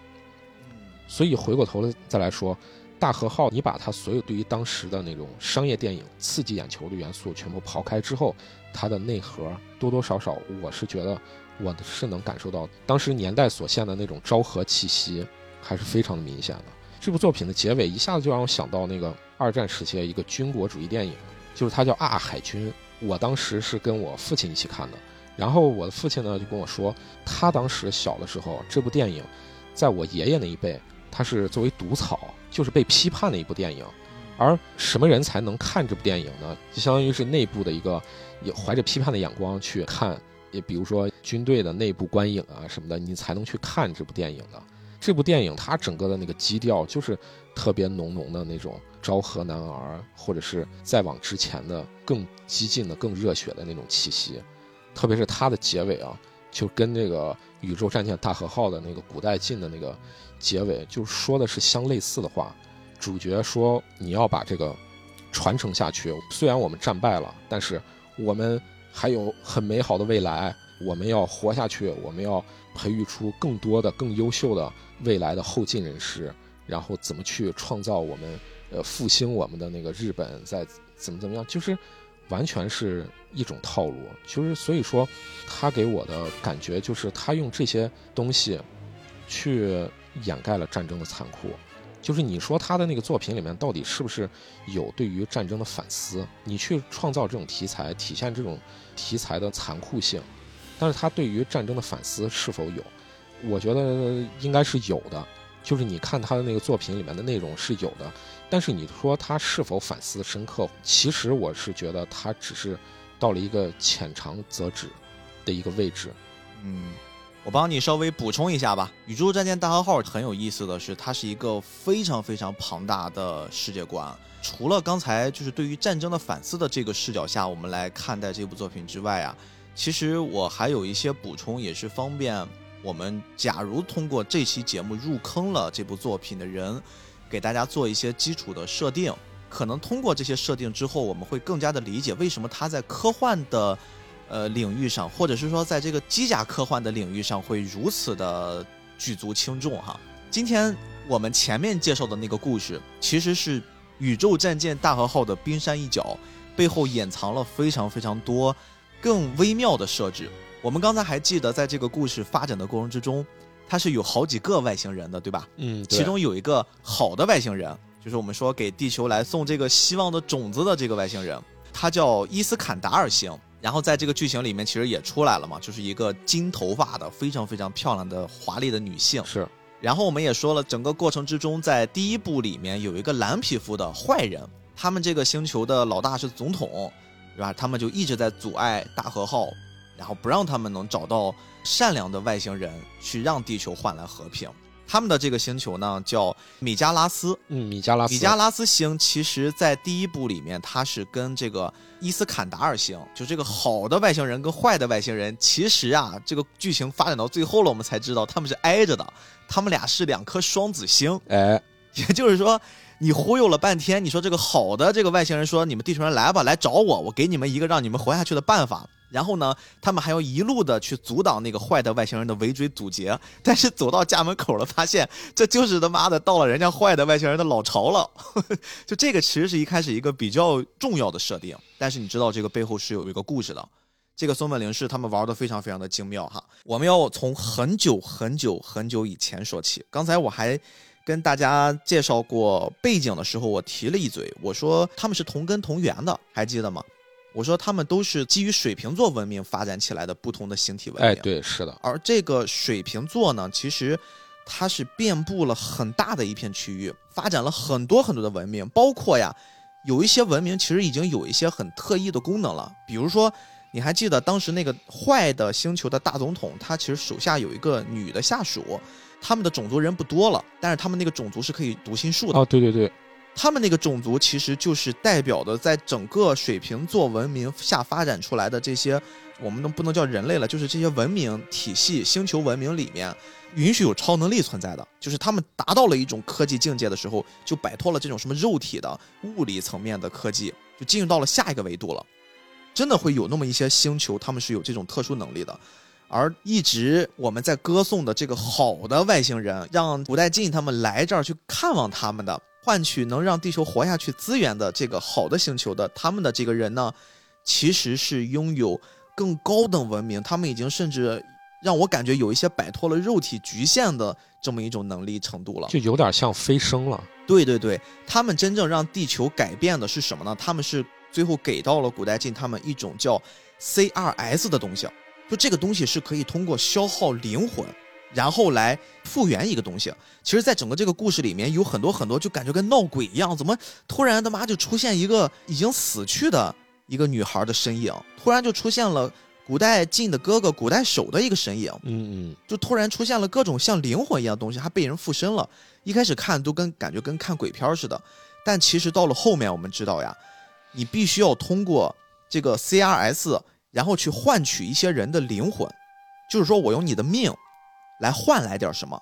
所以回过头来再来说，大和号，你把它所有对于当时的那种商业电影刺激眼球的元素全部刨开之后，它的内核多多少少，我是觉得我是能感受到当时年代所现的那种昭和气息，还是非常的明显的。这部作品的结尾一下子就让我想到那个二战时期的一个军国主义电影，就是它叫《啊海军》。我当时是跟我父亲一起看的，然后我的父亲呢就跟我说，他当时小的时候，这部电影，在我爷爷那一辈，他是作为毒草，就是被批判的一部电影。而什么人才能看这部电影呢？就相当于是内部的一个，也怀着批判的眼光去看，也比如说军队的内部观影啊什么的，你才能去看这部电影的。这部电影它整个的那个基调就是特别浓浓的那种昭和男儿，或者是再往之前的更激进的、更热血的那种气息，特别是它的结尾啊，就跟那个宇宙战舰大和号的那个古代进的那个结尾，就说的是相类似的话。主角说：“你要把这个传承下去，虽然我们战败了，但是我们还有很美好的未来，我们要活下去，我们要培育出更多的、更优秀的。”未来的后进人士，然后怎么去创造我们，呃，复兴我们的那个日本，再怎么怎么样，就是完全是一种套路。就是所以说，他给我的感觉就是他用这些东西去掩盖了战争的残酷。就是你说他的那个作品里面到底是不是有对于战争的反思？你去创造这种题材，体现这种题材的残酷性，但是他对于战争的反思是否有？我觉得应该是有的，就是你看他的那个作品里面的内容是有的，但是你说他是否反思深刻，其实我是觉得他只是到了一个浅尝辄止的一个位置。嗯，我帮你稍微补充一下吧。宇宙战舰大和号很有意思的是，它是一个非常非常庞大的世界观。除了刚才就是对于战争的反思的这个视角下，我们来看待这部作品之外啊，其实我还有一些补充，也是方便。我们假如通过这期节目入坑了这部作品的人，给大家做一些基础的设定，可能通过这些设定之后，我们会更加的理解为什么它在科幻的，呃领域上，或者是说在这个机甲科幻的领域上会如此的举足轻重哈。今天我们前面介绍的那个故事，其实是宇宙战舰大和号的冰山一角，背后掩藏了非常非常多更微妙的设置。我们刚才还记得，在这个故事发展的过程之中，它是有好几个外星人的，对吧？嗯，其中有一个好的外星人，就是我们说给地球来送这个希望的种子的这个外星人，他叫伊斯坎达尔星。然后在这个剧情里面，其实也出来了嘛，就是一个金头发的非常非常漂亮的华丽的女性。是。然后我们也说了，整个过程之中，在第一部里面有一个蓝皮肤的坏人，他们这个星球的老大是总统，对吧？他们就一直在阻碍大和号。然后不让他们能找到善良的外星人去让地球换来和平。他们的这个星球呢叫米加拉斯，嗯，米加拉斯。米加拉斯星其实在第一部里面，它是跟这个伊斯坎达尔星，就这个好的外星人跟坏的外星人，其实啊，这个剧情发展到最后了，我们才知道他们是挨着的，他们俩是两颗双子星。哎，也就是说，你忽悠了半天，你说这个好的这个外星人说，你们地球人来吧，来找我，我给你们一个让你们活下去的办法。然后呢，他们还要一路的去阻挡那个坏的外星人的围追堵截，但是走到家门口了，发现这就是他妈的到了人家坏的外星人的老巢了。就这个其实是一开始一个比较重要的设定，但是你知道这个背后是有一个故事的。这个松本零士他们玩的非常非常的精妙哈。我们要从很久很久很久以前说起。刚才我还跟大家介绍过背景的时候，我提了一嘴，我说他们是同根同源的，还记得吗？我说他们都是基于水瓶座文明发展起来的不同的星体文明。哎，对，是的。而这个水瓶座呢，其实它是遍布了很大的一片区域，发展了很多很多的文明，包括呀，有一些文明其实已经有一些很特异的功能了。比如说，你还记得当时那个坏的星球的大总统，他其实手下有一个女的下属，他们的种族人不多了，但是他们那个种族是可以读心术的。哦，对对对。他们那个种族其实就是代表的，在整个水瓶座文明下发展出来的这些，我们都不能叫人类了，就是这些文明体系、星球文明里面，允许有超能力存在的，就是他们达到了一种科技境界的时候，就摆脱了这种什么肉体的物理层面的科技，就进入到了下一个维度了。真的会有那么一些星球，他们是有这种特殊能力的。而一直我们在歌颂的这个好的外星人，让古代晋他们来这儿去看望他们的，换取能让地球活下去资源的这个好的星球的他们的这个人呢，其实是拥有更高等文明，他们已经甚至让我感觉有一些摆脱了肉体局限的这么一种能力程度了。就有点像飞升了。对对对，他们真正让地球改变的是什么呢？他们是最后给到了古代晋他们一种叫 CRS 的东西。就这个东西是可以通过消耗灵魂，然后来复原一个东西。其实，在整个这个故事里面，有很多很多，就感觉跟闹鬼一样，怎么突然他妈就出现一个已经死去的一个女孩的身影，突然就出现了古代晋的哥哥古代守的一个身影，嗯嗯，就突然出现了各种像灵魂一样的东西，还被人附身了。一开始看都跟感觉跟看鬼片似的，但其实到了后面，我们知道呀，你必须要通过这个 CRS。然后去换取一些人的灵魂，就是说我用你的命来换来点什么。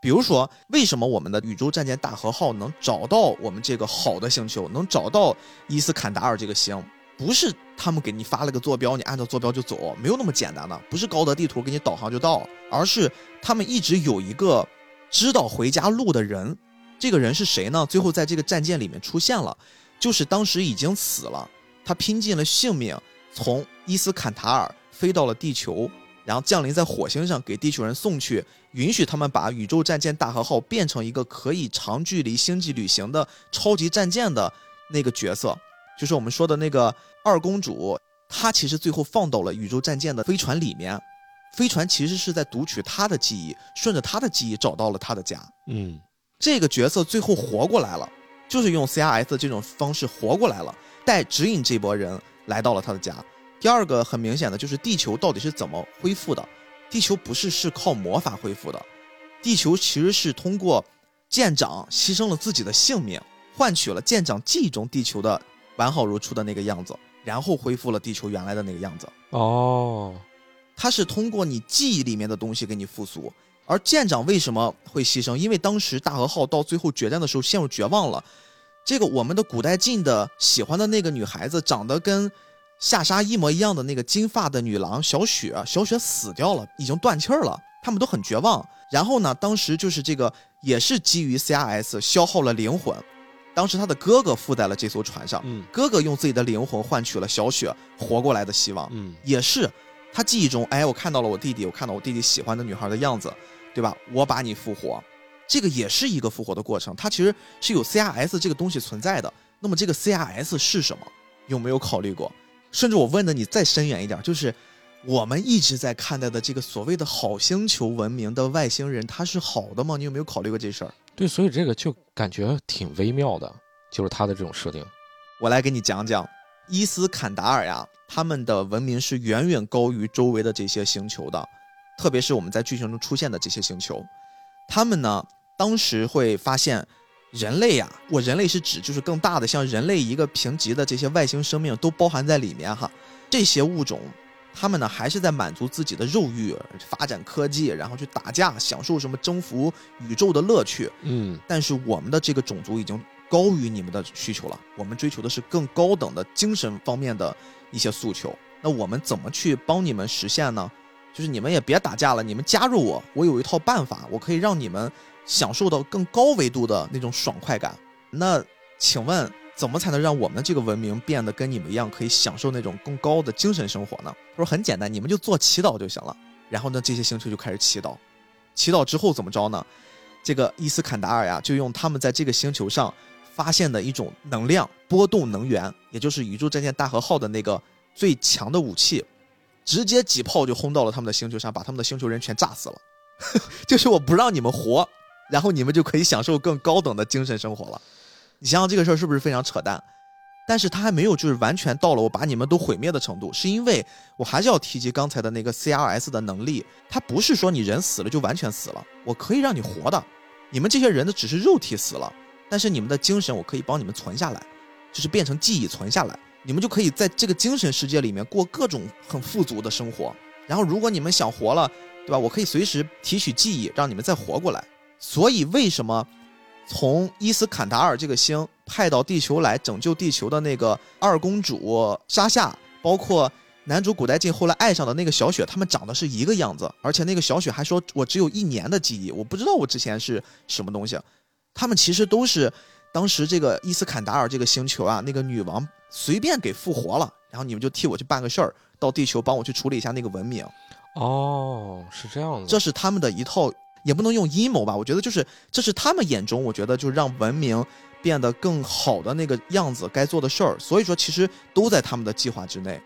比如说，为什么我们的宇宙战舰大和号能找到我们这个好的星球，能找到伊斯坎达尔这个星？不是他们给你发了个坐标，你按照坐标就走，没有那么简单的。不是高德地图给你导航就到，而是他们一直有一个知道回家路的人。这个人是谁呢？最后在这个战舰里面出现了，就是当时已经死了，他拼尽了性命。从伊斯坎塔尔飞到了地球，然后降临在火星上，给地球人送去，允许他们把宇宙战舰大和号变成一个可以长距离星际旅行的超级战舰的那个角色，就是我们说的那个二公主。她其实最后放到了宇宙战舰的飞船里面，飞船其实是在读取她的记忆，顺着她的记忆找到了她的家。嗯，这个角色最后活过来了，就是用 CRS 这种方式活过来了，带指引这波人。来到了他的家。第二个很明显的就是地球到底是怎么恢复的？地球不是是靠魔法恢复的，地球其实是通过舰长牺牲了自己的性命，换取了舰长记忆中地球的完好如初的那个样子，然后恢复了地球原来的那个样子。哦，他是通过你记忆里面的东西给你复苏。而舰长为什么会牺牲？因为当时大和号到最后决战的时候陷入绝望了。这个我们的古代晋的喜欢的那个女孩子，长得跟夏莎一模一样的那个金发的女郎小雪，小雪死掉了，已经断气儿了，他们都很绝望。然后呢，当时就是这个也是基于 CRS 消耗了灵魂，当时他的哥哥附在了这艘船上，嗯，哥哥用自己的灵魂换取了小雪活过来的希望，嗯，也是他记忆中，哎，我看到了我弟弟，我看到我弟弟喜欢的女孩的样子，对吧？我把你复活。这个也是一个复活的过程，它其实是有 CRS 这个东西存在的。那么这个 CRS 是什么？有没有考虑过？甚至我问的你再深远一点，就是我们一直在看待的这个所谓的好星球文明的外星人，他是好的吗？你有没有考虑过这事儿？对，所以这个就感觉挺微妙的，就是他的这种设定。我来给你讲讲，伊斯坎达尔呀，他们的文明是远远高于周围的这些星球的，特别是我们在剧情中出现的这些星球，他们呢？当时会发现，人类呀，我人类是指就是更大的，像人类一个评级的这些外星生命都包含在里面哈。这些物种，他们呢还是在满足自己的肉欲，发展科技，然后去打架，享受什么征服宇宙的乐趣。嗯，但是我们的这个种族已经高于你们的需求了，我们追求的是更高等的精神方面的一些诉求。那我们怎么去帮你们实现呢？就是你们也别打架了，你们加入我，我有一套办法，我可以让你们。享受到更高维度的那种爽快感，那请问怎么才能让我们的这个文明变得跟你们一样，可以享受那种更高的精神生活呢？他说很简单，你们就做祈祷就行了。然后呢，这些星球就开始祈祷，祈祷之后怎么着呢？这个伊斯坎达尔呀，就用他们在这个星球上发现的一种能量波动能源，也就是宇宙战舰大和号的那个最强的武器，直接几炮就轰到了他们的星球上，把他们的星球人全炸死了。就是我不让你们活。然后你们就可以享受更高等的精神生活了。你想想这个事儿是不是非常扯淡？但是他还没有就是完全到了我把你们都毁灭的程度，是因为我还是要提及刚才的那个 CRS 的能力。它不是说你人死了就完全死了，我可以让你活的。你们这些人的只是肉体死了，但是你们的精神我可以帮你们存下来，就是变成记忆存下来，你们就可以在这个精神世界里面过各种很富足的生活。然后如果你们想活了，对吧？我可以随时提取记忆，让你们再活过来。所以，为什么从伊斯坎达尔这个星派到地球来拯救地球的那个二公主莎夏，包括男主古代进后来爱上的那个小雪，他们长得是一个样子，而且那个小雪还说：“我只有一年的记忆，我不知道我之前是什么东西。”他们其实都是当时这个伊斯坎达尔这个星球啊，那个女王随便给复活了，然后你们就替我去办个事儿，到地球帮我去处理一下那个文明。哦，是这样子。这是他们的一套，也不能用阴谋吧？我觉得就是这是他们眼中，我觉得就是让文明变得更好的那个样子，该做的事儿。所以说，其实都在他们的计划之内。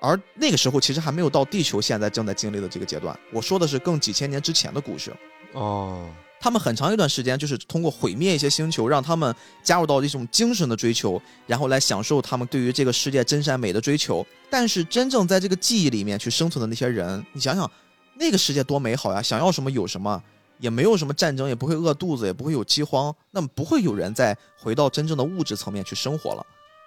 而那个时候，其实还没有到地球现在正在经历的这个阶段。我说的是更几千年之前的故事。哦，他们很长一段时间就是通过毁灭一些星球，让他们加入到一种精神的追求，然后来享受他们对于这个世界真善美的追求。但是真正在这个记忆里面去生存的那些人，你想想，那个世界多美好呀！想要什么有什么，也没有什么战争，也不会饿肚子，也不会有饥荒，那么不会有人再回到真正的物质层面去生活了。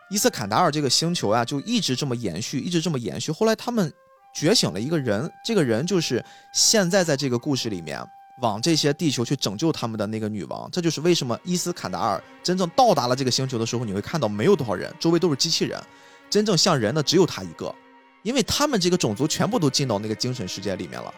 伊斯坎达尔这个星球啊，就一直这么延续，一直这么延续。后来他们觉醒了一个人，这个人就是现在在这个故事里面往这些地球去拯救他们的那个女王。这就是为什么伊斯坎达尔真正到达了这个星球的时候，你会看到没有多少人，周围都是机器人，真正像人的只有他一个，因为他们这个种族全部都进到那个精神世界里面了，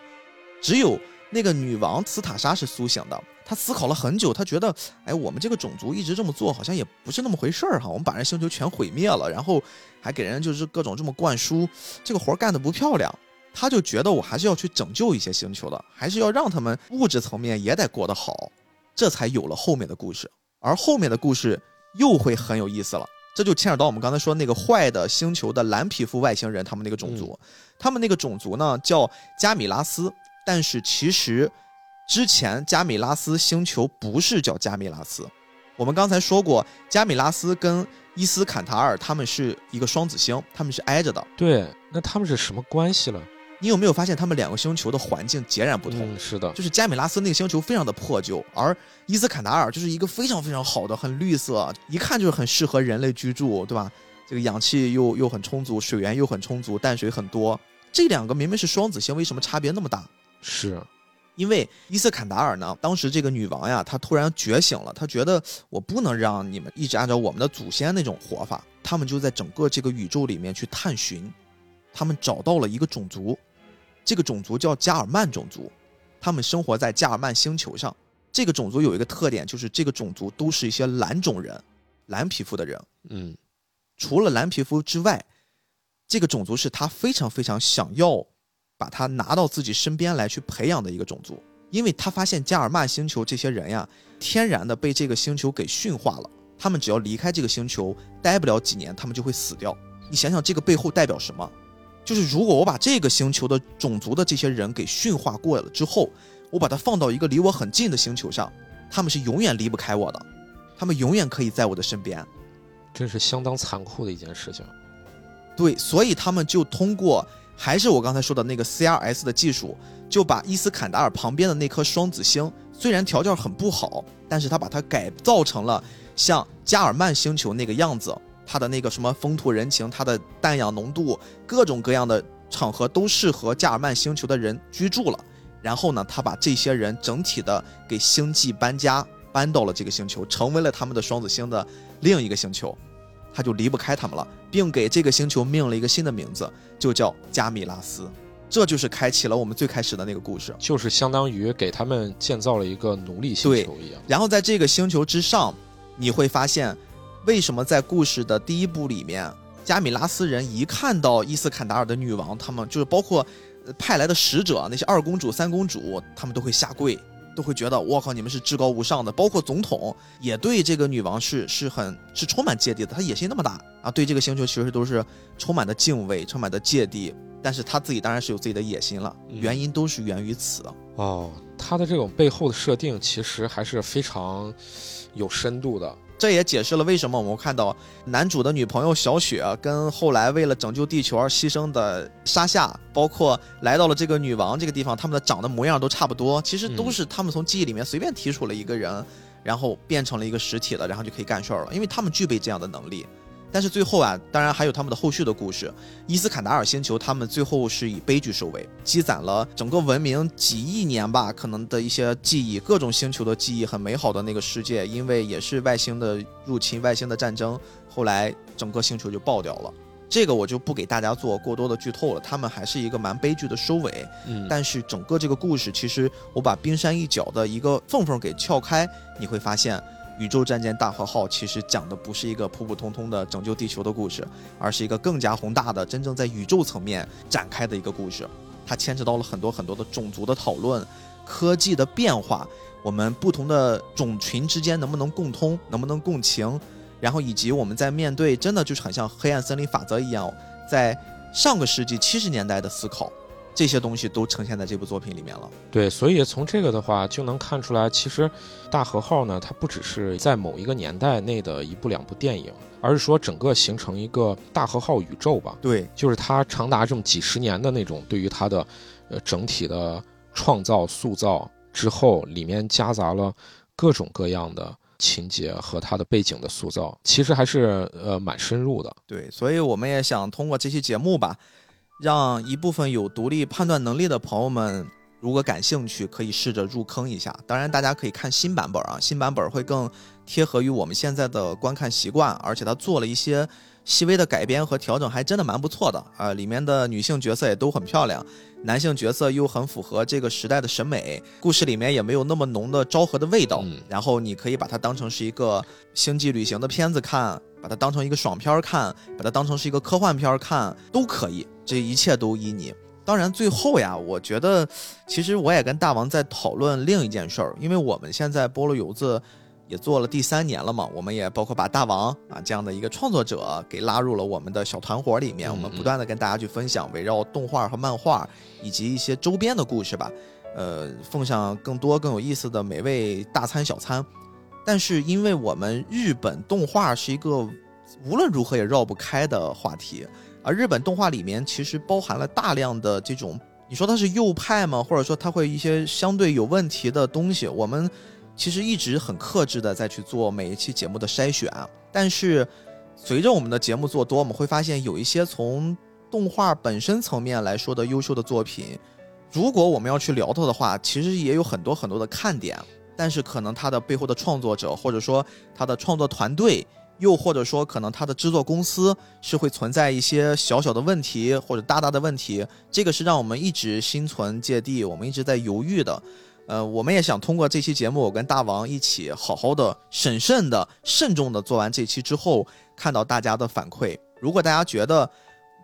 只有。那个女王斯塔莎是苏醒的，她思考了很久，她觉得，哎，我们这个种族一直这么做，好像也不是那么回事儿哈。我们把人星球全毁灭了，然后还给人就是各种这么灌输，这个活儿干得不漂亮。她就觉得我还是要去拯救一些星球的，还是要让他们物质层面也得过得好，这才有了后面的故事。而后面的故事又会很有意思了，这就牵扯到我们刚才说那个坏的星球的蓝皮肤外星人，他们那个种族，他们那个种族呢叫加米拉斯。但是其实，之前加米拉斯星球不是叫加米拉斯。我们刚才说过，加米拉斯跟伊斯坎塔尔他们是一个双子星，他们是挨着的。对，那他们是什么关系了？你有没有发现他们两个星球的环境截然不同？是的，就是加米拉斯那个星球非常的破旧，而伊斯坎达尔就是一个非常非常好的、很绿色，一看就是很适合人类居住，对吧？这个氧气又又很充足，水源又很充足，淡水很多。这两个明明是双子星，为什么差别那么大？是，因为伊斯坎达尔呢，当时这个女王呀，她突然觉醒了，她觉得我不能让你们一直按照我们的祖先那种活法，他们就在整个这个宇宙里面去探寻，他们找到了一个种族，这个种族叫加尔曼种族，他们生活在加尔曼星球上，这个种族有一个特点，就是这个种族都是一些蓝种人，蓝皮肤的人，嗯，除了蓝皮肤之外，这个种族是他非常非常想要。把他拿到自己身边来去培养的一个种族，因为他发现加尔曼星球这些人呀，天然的被这个星球给驯化了。他们只要离开这个星球，待不了几年，他们就会死掉。你想想，这个背后代表什么？就是如果我把这个星球的种族的这些人给驯化过了之后，我把它放到一个离我很近的星球上，他们是永远离不开我的，他们永远可以在我的身边。这是相当残酷的一件事情。对，所以他们就通过。还是我刚才说的那个 CRS 的技术，就把伊斯坎达尔旁边的那颗双子星，虽然条件很不好，但是他把它改造成了像加尔曼星球那个样子，它的那个什么风土人情，它的氮氧浓度，各种各样的场合都适合加尔曼星球的人居住了。然后呢，他把这些人整体的给星际搬家，搬到了这个星球，成为了他们的双子星的另一个星球。他就离不开他们了，并给这个星球命了一个新的名字，就叫加米拉斯。这就是开启了我们最开始的那个故事，就是相当于给他们建造了一个奴隶星球一样。然后在这个星球之上，你会发现，为什么在故事的第一部里面，加米拉斯人一看到伊斯坎达尔的女王，他们就是包括派来的使者那些二公主、三公主，他们都会下跪。都会觉得我靠，你们是至高无上的，包括总统也对这个女王是是很是充满芥蒂的。他野心那么大啊，对这个星球其实都是充满的敬畏，充满的芥蒂。但是他自己当然是有自己的野心了，原因都是源于此。哦，他的这种背后的设定其实还是非常有深度的。这也解释了为什么我们看到男主的女朋友小雪跟后来为了拯救地球而牺牲的沙夏，包括来到了这个女王这个地方，他们的长的模样都差不多。其实都是他们从记忆里面随便提出了一个人，然后变成了一个实体了，然后就可以干事儿了，因为他们具备这样的能力。但是最后啊，当然还有他们的后续的故事。伊斯坎达尔星球，他们最后是以悲剧收尾，积攒了整个文明几亿年吧，可能的一些记忆，各种星球的记忆，很美好的那个世界，因为也是外星的入侵、外星的战争，后来整个星球就爆掉了。这个我就不给大家做过多的剧透了。他们还是一个蛮悲剧的收尾，嗯，但是整个这个故事，其实我把冰山一角的一个缝缝给撬开，你会发现，宇宙战舰大和号其实讲的不是一个普普通通的拯救地球的故事，而是一个更加宏大的、真正在宇宙层面展开的一个故事。它牵扯到了很多很多的种族的讨论、科技的变化，我们不同的种群之间能不能共通，能不能共情，然后以及我们在面对真的就是很像黑暗森林法则一样，在上个世纪七十年代的思考。这些东西都呈现在这部作品里面了。对，所以从这个的话就能看出来，其实大和号呢，它不只是在某一个年代内的一部两部电影，而是说整个形成一个大和号宇宙吧。对，就是它长达这么几十年的那种对于它的呃整体的创造塑造之后，里面夹杂了各种各样的情节和它的背景的塑造，其实还是呃蛮深入的。对，所以我们也想通过这期节目吧。让一部分有独立判断能力的朋友们，如果感兴趣，可以试着入坑一下。当然，大家可以看新版本啊，新版本会更贴合于我们现在的观看习惯，而且它做了一些细微的改编和调整，还真的蛮不错的啊。里面的女性角色也都很漂亮，男性角色又很符合这个时代的审美，故事里面也没有那么浓的昭和的味道。然后你可以把它当成是一个星际旅行的片子看，把它当成一个爽片看，把它当成是一个科幻片看，都可以。这一切都依你。当然，最后呀，我觉得，其实我也跟大王在讨论另一件事儿，因为我们现在菠萝油子也做了第三年了嘛，我们也包括把大王啊这样的一个创作者给拉入了我们的小团伙里面，我们不断的跟大家去分享围绕动画和漫画以及一些周边的故事吧，呃，奉上更多更有意思的美味大餐小餐。但是，因为我们日本动画是一个无论如何也绕不开的话题。而日本动画里面其实包含了大量的这种，你说它是右派吗？或者说它会一些相对有问题的东西？我们其实一直很克制的在去做每一期节目的筛选。但是随着我们的节目做多，我们会发现有一些从动画本身层面来说的优秀的作品，如果我们要去聊它的话，其实也有很多很多的看点。但是可能它的背后的创作者，或者说它的创作团队。又或者说，可能它的制作公司是会存在一些小小的问题或者大大的问题，这个是让我们一直心存芥蒂，我们一直在犹豫的。呃，我们也想通过这期节目，我跟大王一起好好的、审慎的、慎重的做完这期之后，看到大家的反馈。如果大家觉得，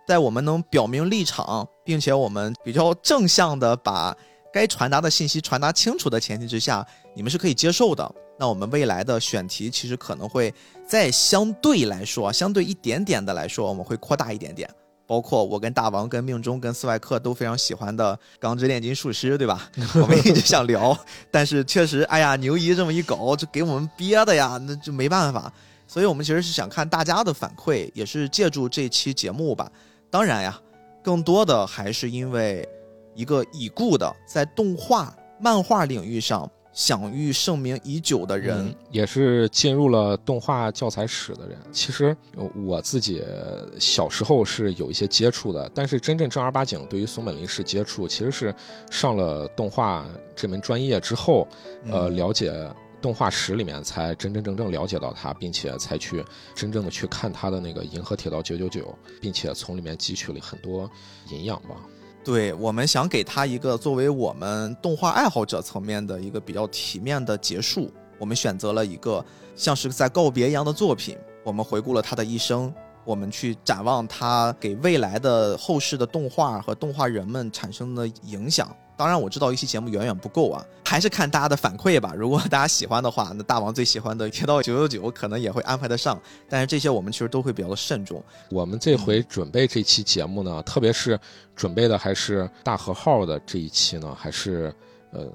在我们能表明立场，并且我们比较正向的把该传达的信息传达清楚的前提之下，你们是可以接受的。那我们未来的选题其实可能会再相对来说，相对一点点的来说，我们会扩大一点点。包括我跟大王、跟命中、跟斯外克都非常喜欢的《钢之炼金术师》，对吧？我们一直想聊，但是确实，哎呀，牛姨这么一搞，就给我们憋的呀，那就没办法。所以我们其实是想看大家的反馈，也是借助这期节目吧。当然呀，更多的还是因为一个已故的在动画、漫画领域上。享誉盛名已久的人，也是进入了动画教材史的人。其实我自己小时候是有一些接触的，但是真正正儿八经对于松本零士接触，其实是上了动画这门专业之后，呃，了解动画史里面才真真正正了解到他，并且才去真正的去看他的那个《银河铁道九九九》，并且从里面汲取了很多营养吧。对我们想给他一个作为我们动画爱好者层面的一个比较体面的结束，我们选择了一个像是在告别一样的作品。我们回顾了他的一生，我们去展望他给未来的后世的动画和动画人们产生的影响。当然，我知道一期节目远远不够啊，还是看大家的反馈吧。如果大家喜欢的话，那大王最喜欢的《铁道九九九》可能也会安排得上。但是这些我们其实都会比较的慎重。我们这回准备这期节目呢，特别是准备的还是大和号的这一期呢，还是呃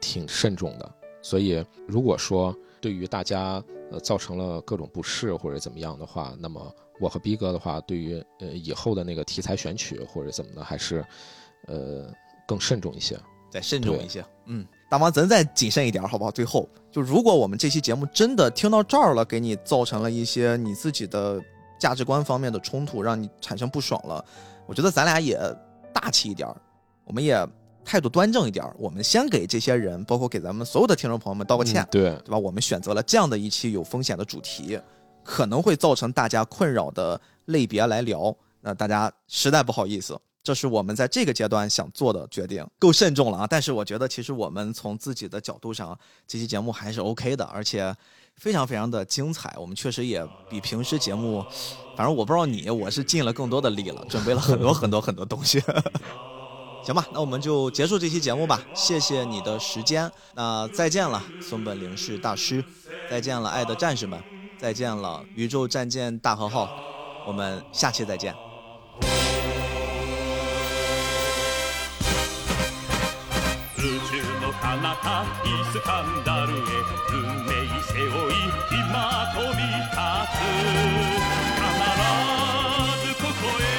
挺慎重的。所以如果说对于大家呃造成了各种不适或者怎么样的话，那么我和逼哥的话，对于呃以后的那个题材选取或者怎么的，还是呃。更慎重一些，再慎重一些。嗯，大王，咱再谨慎一点，好不好？最后，就如果我们这期节目真的听到这儿了，给你造成了一些你自己的价值观方面的冲突，让你产生不爽了，我觉得咱俩也大气一点，我们也态度端正一点。我们先给这些人，包括给咱们所有的听众朋友们道个歉，对对吧？我们选择了这样的一期有风险的主题，可能会造成大家困扰的类别来聊。那大家实在不好意思，这是我们在这个阶段想做的决定，够慎重了啊。但是我觉得，其实我们从自己的角度上，这期节目还是 OK 的，而且非常非常的精彩。我们确实也比平时节目，反正我不知道你，我是尽了更多的力了，准备了很多很多很多东西。行吧，那我们就结束这期节目吧。谢谢你的时间，那再见了，松本零士大师，再见了，爱的战士们，再见了，宇宙战舰大和号，我们下期再见。宇宙の彼方イスカンダルへ運命背負い今飛び立つ。必ずここへ